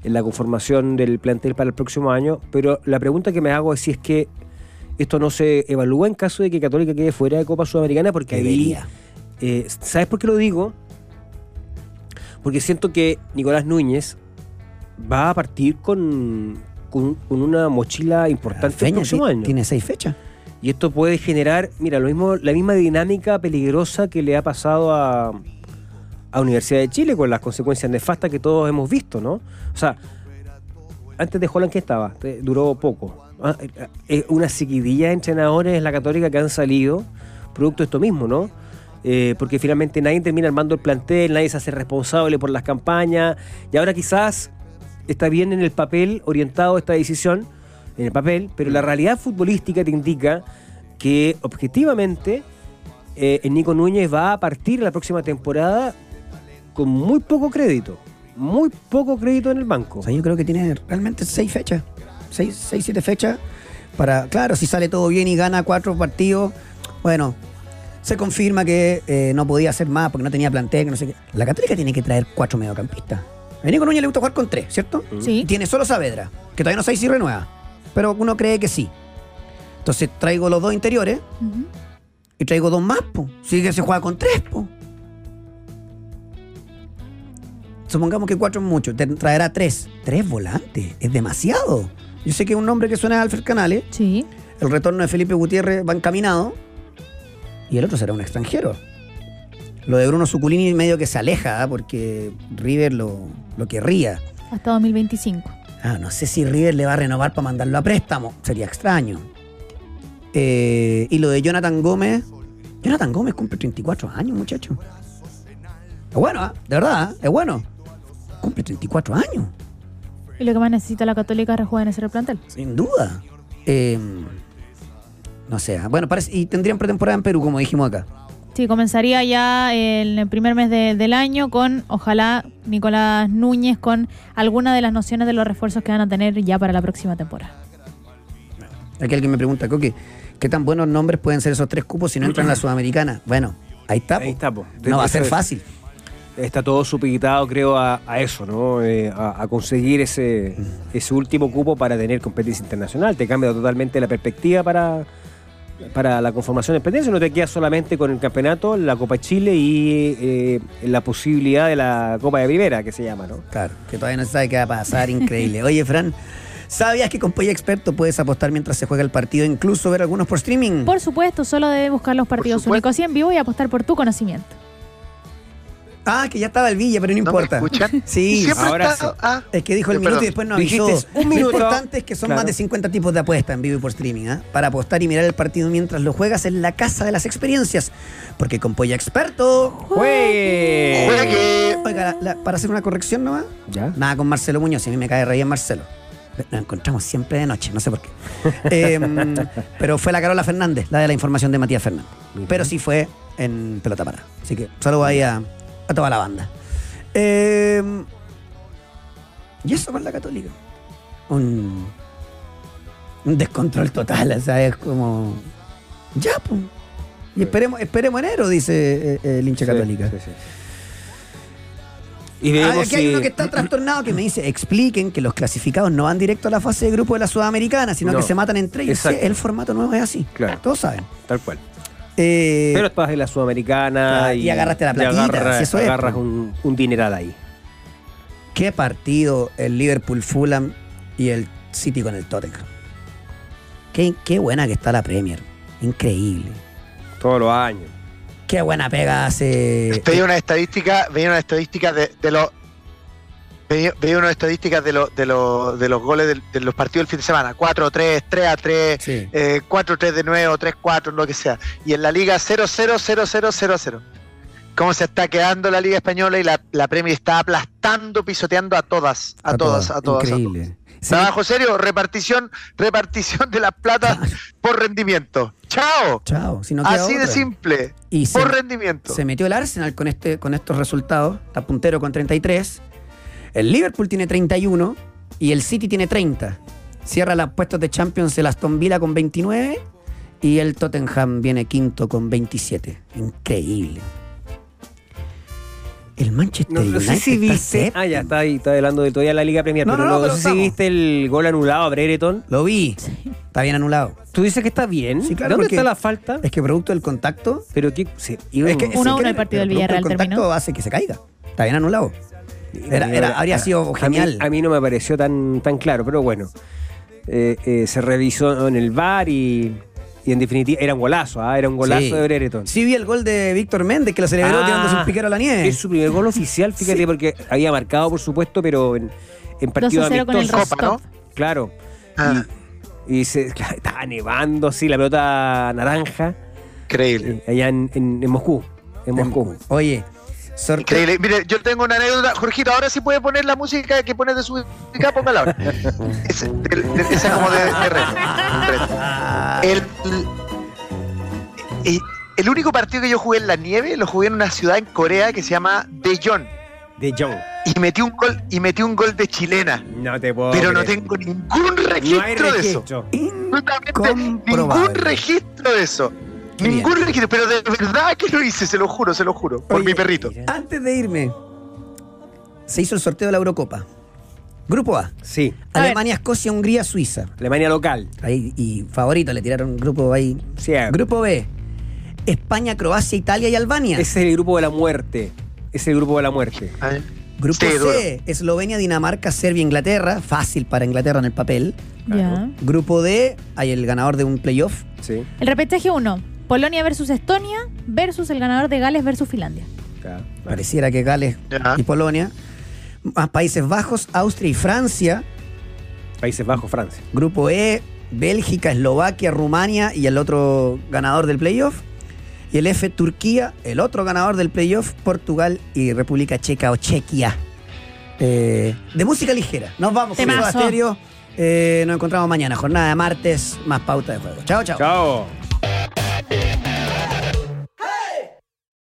Speaker 2: en la conformación del plantel para el próximo año, pero la pregunta que me hago es si es que esto no se evalúa en caso de que Católica quede fuera de Copa Sudamericana, porque ahí. Eh, ¿sabes por qué lo digo? Porque siento que Nicolás Núñez va a partir con, con, con una mochila importante el
Speaker 1: Feña,
Speaker 2: próximo
Speaker 1: sí,
Speaker 2: año.
Speaker 1: Tiene seis fechas.
Speaker 2: Y esto puede generar, mira, lo mismo, la misma dinámica peligrosa que le ha pasado a, a Universidad de Chile con las consecuencias nefastas que todos hemos visto, ¿no? O sea, antes de Holland, ¿qué estaba? Te- Duró poco. Ah, eh, eh, una seguidilla de entrenadores en la Católica que han salido, producto de esto mismo, ¿no? Eh, porque finalmente nadie termina armando el plantel, nadie se hace responsable por las campañas, y ahora quizás está bien en el papel orientado esta decisión, en el papel, pero la realidad futbolística te indica que objetivamente eh, Nico Núñez va a partir la próxima temporada con muy poco crédito, muy poco crédito en el banco.
Speaker 1: O sea, yo creo que tiene realmente seis fechas. Seis, seis, siete fechas. Para, claro, si sale todo bien y gana cuatro partidos, bueno, se confirma que eh, no podía hacer más porque no tenía plantel, que no sé qué. La Católica tiene que traer cuatro mediocampistas. A Nico Núñez le gusta jugar con tres, ¿cierto?
Speaker 3: Sí.
Speaker 1: Y tiene solo Saavedra, que todavía no sabe si renueva. Pero uno cree que sí. Entonces traigo los dos interiores y traigo dos más, po. Sí que se juega con tres, po. Supongamos que cuatro es mucho, te traerá tres. Tres volantes, es demasiado. Yo sé que un nombre que suena es Alfred Canales,
Speaker 3: Sí.
Speaker 1: el retorno de Felipe Gutiérrez va encaminado y el otro será un extranjero. Lo de Bruno Suculini medio que se aleja, ¿ah? porque River lo, lo querría.
Speaker 3: Hasta 2025.
Speaker 1: Ah, no sé si River le va a renovar para mandarlo a préstamo. Sería extraño. Eh, y lo de Jonathan Gómez. Jonathan Gómez cumple 34 años, muchacho. Es bueno, ¿ah? de verdad, ¿ah? es bueno. Cumple 34 años,
Speaker 3: Y lo que más necesita la Católica es rejuvenecer el plantel.
Speaker 1: sin duda. Eh, no sé, ¿ah? bueno, parece, y tendrían pretemporada en Perú, como dijimos acá.
Speaker 3: Sí, comenzaría ya en el primer mes de- del año con, ojalá, Nicolás Núñez con alguna de las nociones de los refuerzos que van a tener ya para la próxima temporada.
Speaker 1: Aquí alguien me pregunta, Coque, ¿qué tan buenos nombres pueden ser esos tres cupos si no entran en la Sudamericana? Bueno, ahí está.
Speaker 2: Ahí está, po.
Speaker 1: No va a ser fácil.
Speaker 2: Está todo supeditado, creo, a, a eso, ¿no? Eh, a, a conseguir ese, ese último cupo para tener competencia internacional. Te cambia totalmente la perspectiva para, para la conformación de competencia. No te quedas solamente con el campeonato, la Copa Chile y eh, la posibilidad de la Copa de Primera, que se llama, ¿no?
Speaker 1: Claro, que todavía no se sabe qué va a pasar, increíble. Oye, Fran, ¿sabías que con Polla Experto puedes apostar mientras se juega el partido, incluso ver algunos por streaming?
Speaker 3: Por supuesto, solo debes buscar los partidos únicos y en vivo y apostar por tu conocimiento.
Speaker 1: Ah, que ya estaba el Villa, pero no
Speaker 5: ¿No me
Speaker 1: importa.
Speaker 5: escuchan?
Speaker 1: Sí,
Speaker 5: Siempre
Speaker 2: ahora
Speaker 5: está-
Speaker 2: sí.
Speaker 5: ah,
Speaker 1: es que dijo el
Speaker 5: Eh,
Speaker 1: minuto
Speaker 5: perdón.
Speaker 1: y después no avisó.
Speaker 2: Dijiste un minuto.
Speaker 1: Lo importante es que son
Speaker 2: Claro.
Speaker 1: más de 50 tipos de apuestas en vivo y por streaming, ¿ah? Para apostar y mirar el partido mientras lo juegas en la casa de las experiencias. Porque con Polla Experto...
Speaker 2: ¡Juegue!
Speaker 5: Juegue.
Speaker 1: Oiga, la- la- para hacer una corrección nomás,
Speaker 2: ¿Ya?
Speaker 1: Nada con Marcelo Muñoz, a mí me cae re bien Marcelo. Nos encontramos siempre de noche, no sé por qué. Em, pero fue la Carola Fernández, la de la información de Matías Fernández. Pero sí fue en pelota para. Así que saludo ahí a, a toda la banda. Em, y eso con la Católica. Un, un descontrol total, o sea, es como. Ya, pues. Y esperemos, esperemos enero, dice eh, el hincha
Speaker 2: Sí,
Speaker 1: católica.
Speaker 2: sí, sí. Y
Speaker 1: Ah, aquí hay uno que está trastornado que me dice, expliquen que los clasificados no van directo a la fase de grupo de la Sudamericana, sino
Speaker 2: No.
Speaker 1: que se matan entre ellos. El formato nuevo es así.
Speaker 2: Claro.
Speaker 1: Todos saben.
Speaker 2: Tal cual.
Speaker 1: Eh,
Speaker 2: Pero estás en la Sudamericana
Speaker 1: Claro,
Speaker 2: y,
Speaker 1: y agarraste la
Speaker 2: y
Speaker 1: platita,
Speaker 2: agarras,
Speaker 1: si eso es,
Speaker 2: agarras
Speaker 1: po.
Speaker 2: un, un dineral ahí.
Speaker 1: ¿Qué partido el Liverpool Fulham y el City con el Tottenham? Qué, qué buena que está la Premier. Increíble.
Speaker 2: Todos los años.
Speaker 1: Qué buena pega hace...
Speaker 5: Veía una estadística, veía una estadística de, de los veía, veía una estadística de, los de, los de los goles del- de, los partidos del fin de semana. 4-3, 3-3,
Speaker 1: Sí.
Speaker 5: eh, 4-3 de nuevo, 3-4, lo que sea. Y en la liga 0-0-0-0-0-0. ¿Cómo se está quedando la liga española y la, la Premier está aplastando, pisoteando a todas, a, todas, a todas. a todas.
Speaker 1: Increíble. Sí,
Speaker 5: Trabajo serio, repartición, repartición de las plata por rendimiento. ¡Chao!
Speaker 1: Chao. Si no
Speaker 5: Así de
Speaker 1: otra.
Speaker 5: simple.
Speaker 1: Y se-
Speaker 5: por rendimiento.
Speaker 1: Se metió el Arsenal con, este, con estos resultados. Está puntero con 33. El Liverpool tiene 31 y el City tiene 30. Cierra las puestos de Champions el Aston Villa con 29 y el Tottenham viene quinto con 27. Increíble. El Manchester
Speaker 2: No, no
Speaker 1: United
Speaker 2: sé si viste. Ah, ya, está ahí, está hablando de todavía la Liga Premier.
Speaker 1: No,
Speaker 2: pero
Speaker 1: no, no,
Speaker 2: no,
Speaker 1: pero
Speaker 2: sé si viste el gol anulado a Brereton.
Speaker 1: Lo vi. Está bien anulado.
Speaker 2: ¿Tú dices que está bien?
Speaker 1: Sí, claro,
Speaker 2: ¿Dónde está la falta?
Speaker 1: Es que producto del contacto.
Speaker 2: Pero que iba
Speaker 1: Es que,
Speaker 3: Uno a uno el partido del Villarreal
Speaker 1: contacto
Speaker 3: terminó.
Speaker 1: hace que se caiga. Está bien anulado. Era- era- habría sido
Speaker 2: a mí-
Speaker 1: genial.
Speaker 2: A mí, no me pareció tan, tan claro, pero bueno. Eh, eh, se revisó en el bar y, y en definitiva era un golazo, ¿ah? era un golazo
Speaker 1: Sí.
Speaker 2: de Brereton.
Speaker 1: Sí vi el gol de Víctor Méndez que lo celebró
Speaker 2: Ah,
Speaker 1: tirándose un piquero a la nieve.
Speaker 2: Es su primer gol oficial, fíjate,
Speaker 1: Sí.
Speaker 2: porque había marcado, por supuesto, pero en, en
Speaker 3: 2
Speaker 2: partido
Speaker 3: a 0 con el
Speaker 2: amistoso.
Speaker 5: Copa, ¿no?
Speaker 2: Claro.
Speaker 5: Ah,
Speaker 2: Y, y se, claro, estaba nevando, sí, la pelota naranja,
Speaker 5: increíble.
Speaker 2: eh, allá en, en- en Moscú. En Moscú.
Speaker 1: Oye,
Speaker 5: Increíble. Mire, yo tengo una anécdota. Jorgito, ahora sí puede poner la música que pones de su música, póngala ahora. Esa como de, de reto. El, el, el único partido que yo jugué en la nieve lo jugué en una ciudad en Corea que se llama Daejeon.
Speaker 2: De John.
Speaker 5: Y metí un gol, y metí un gol de chilena.
Speaker 2: No te puedo.
Speaker 5: pero no tengo ningún registro,
Speaker 2: No hay
Speaker 5: de eso. ningún registro de eso. Ningún
Speaker 1: bien.
Speaker 5: registro, pero de verdad que lo hice, se lo juro, se lo juro. Por
Speaker 1: Oye,
Speaker 5: mi perrito.
Speaker 1: Antes de irme, se hizo el sorteo de la Eurocopa. Grupo A.
Speaker 2: Sí,
Speaker 3: A.
Speaker 1: Alemania, Escocia, Hungría, Suiza.
Speaker 2: Alemania local.
Speaker 1: Ahí, y favorito, le tiraron grupo ahí.
Speaker 2: Sí,
Speaker 1: Grupo B. España, Croacia, Italia y Albania.
Speaker 2: Ese es el grupo de la muerte. Ese es el grupo de la muerte.
Speaker 5: Ay,
Speaker 1: Grupo
Speaker 5: Sí, duro.
Speaker 1: C. Eslovenia, Dinamarca, Serbia, Inglaterra. Fácil para Inglaterra en el papel.
Speaker 3: Ya.
Speaker 1: Grupo D. Hay el ganador de un playoff.
Speaker 2: Sí.
Speaker 3: El repechaje 1. Polonia versus Estonia versus el ganador de Gales versus Finlandia.
Speaker 2: Claro.
Speaker 1: Pareciera que Gales
Speaker 5: Ya.
Speaker 1: y Polonia. Más Países Bajos, Austria y Francia.
Speaker 2: Países Bajos, Francia.
Speaker 1: Grupo E, Bélgica, Eslovaquia, Rumania y el otro ganador del playoff. Y el F, Turquía, el otro ganador del playoff, Portugal y República Checa o Chequia. Eh, de música ligera. Nos vamos. Soda Stereo. Eh, nos encontramos mañana, jornada de martes, más pauta de juego. Chao, chao.
Speaker 2: Chao.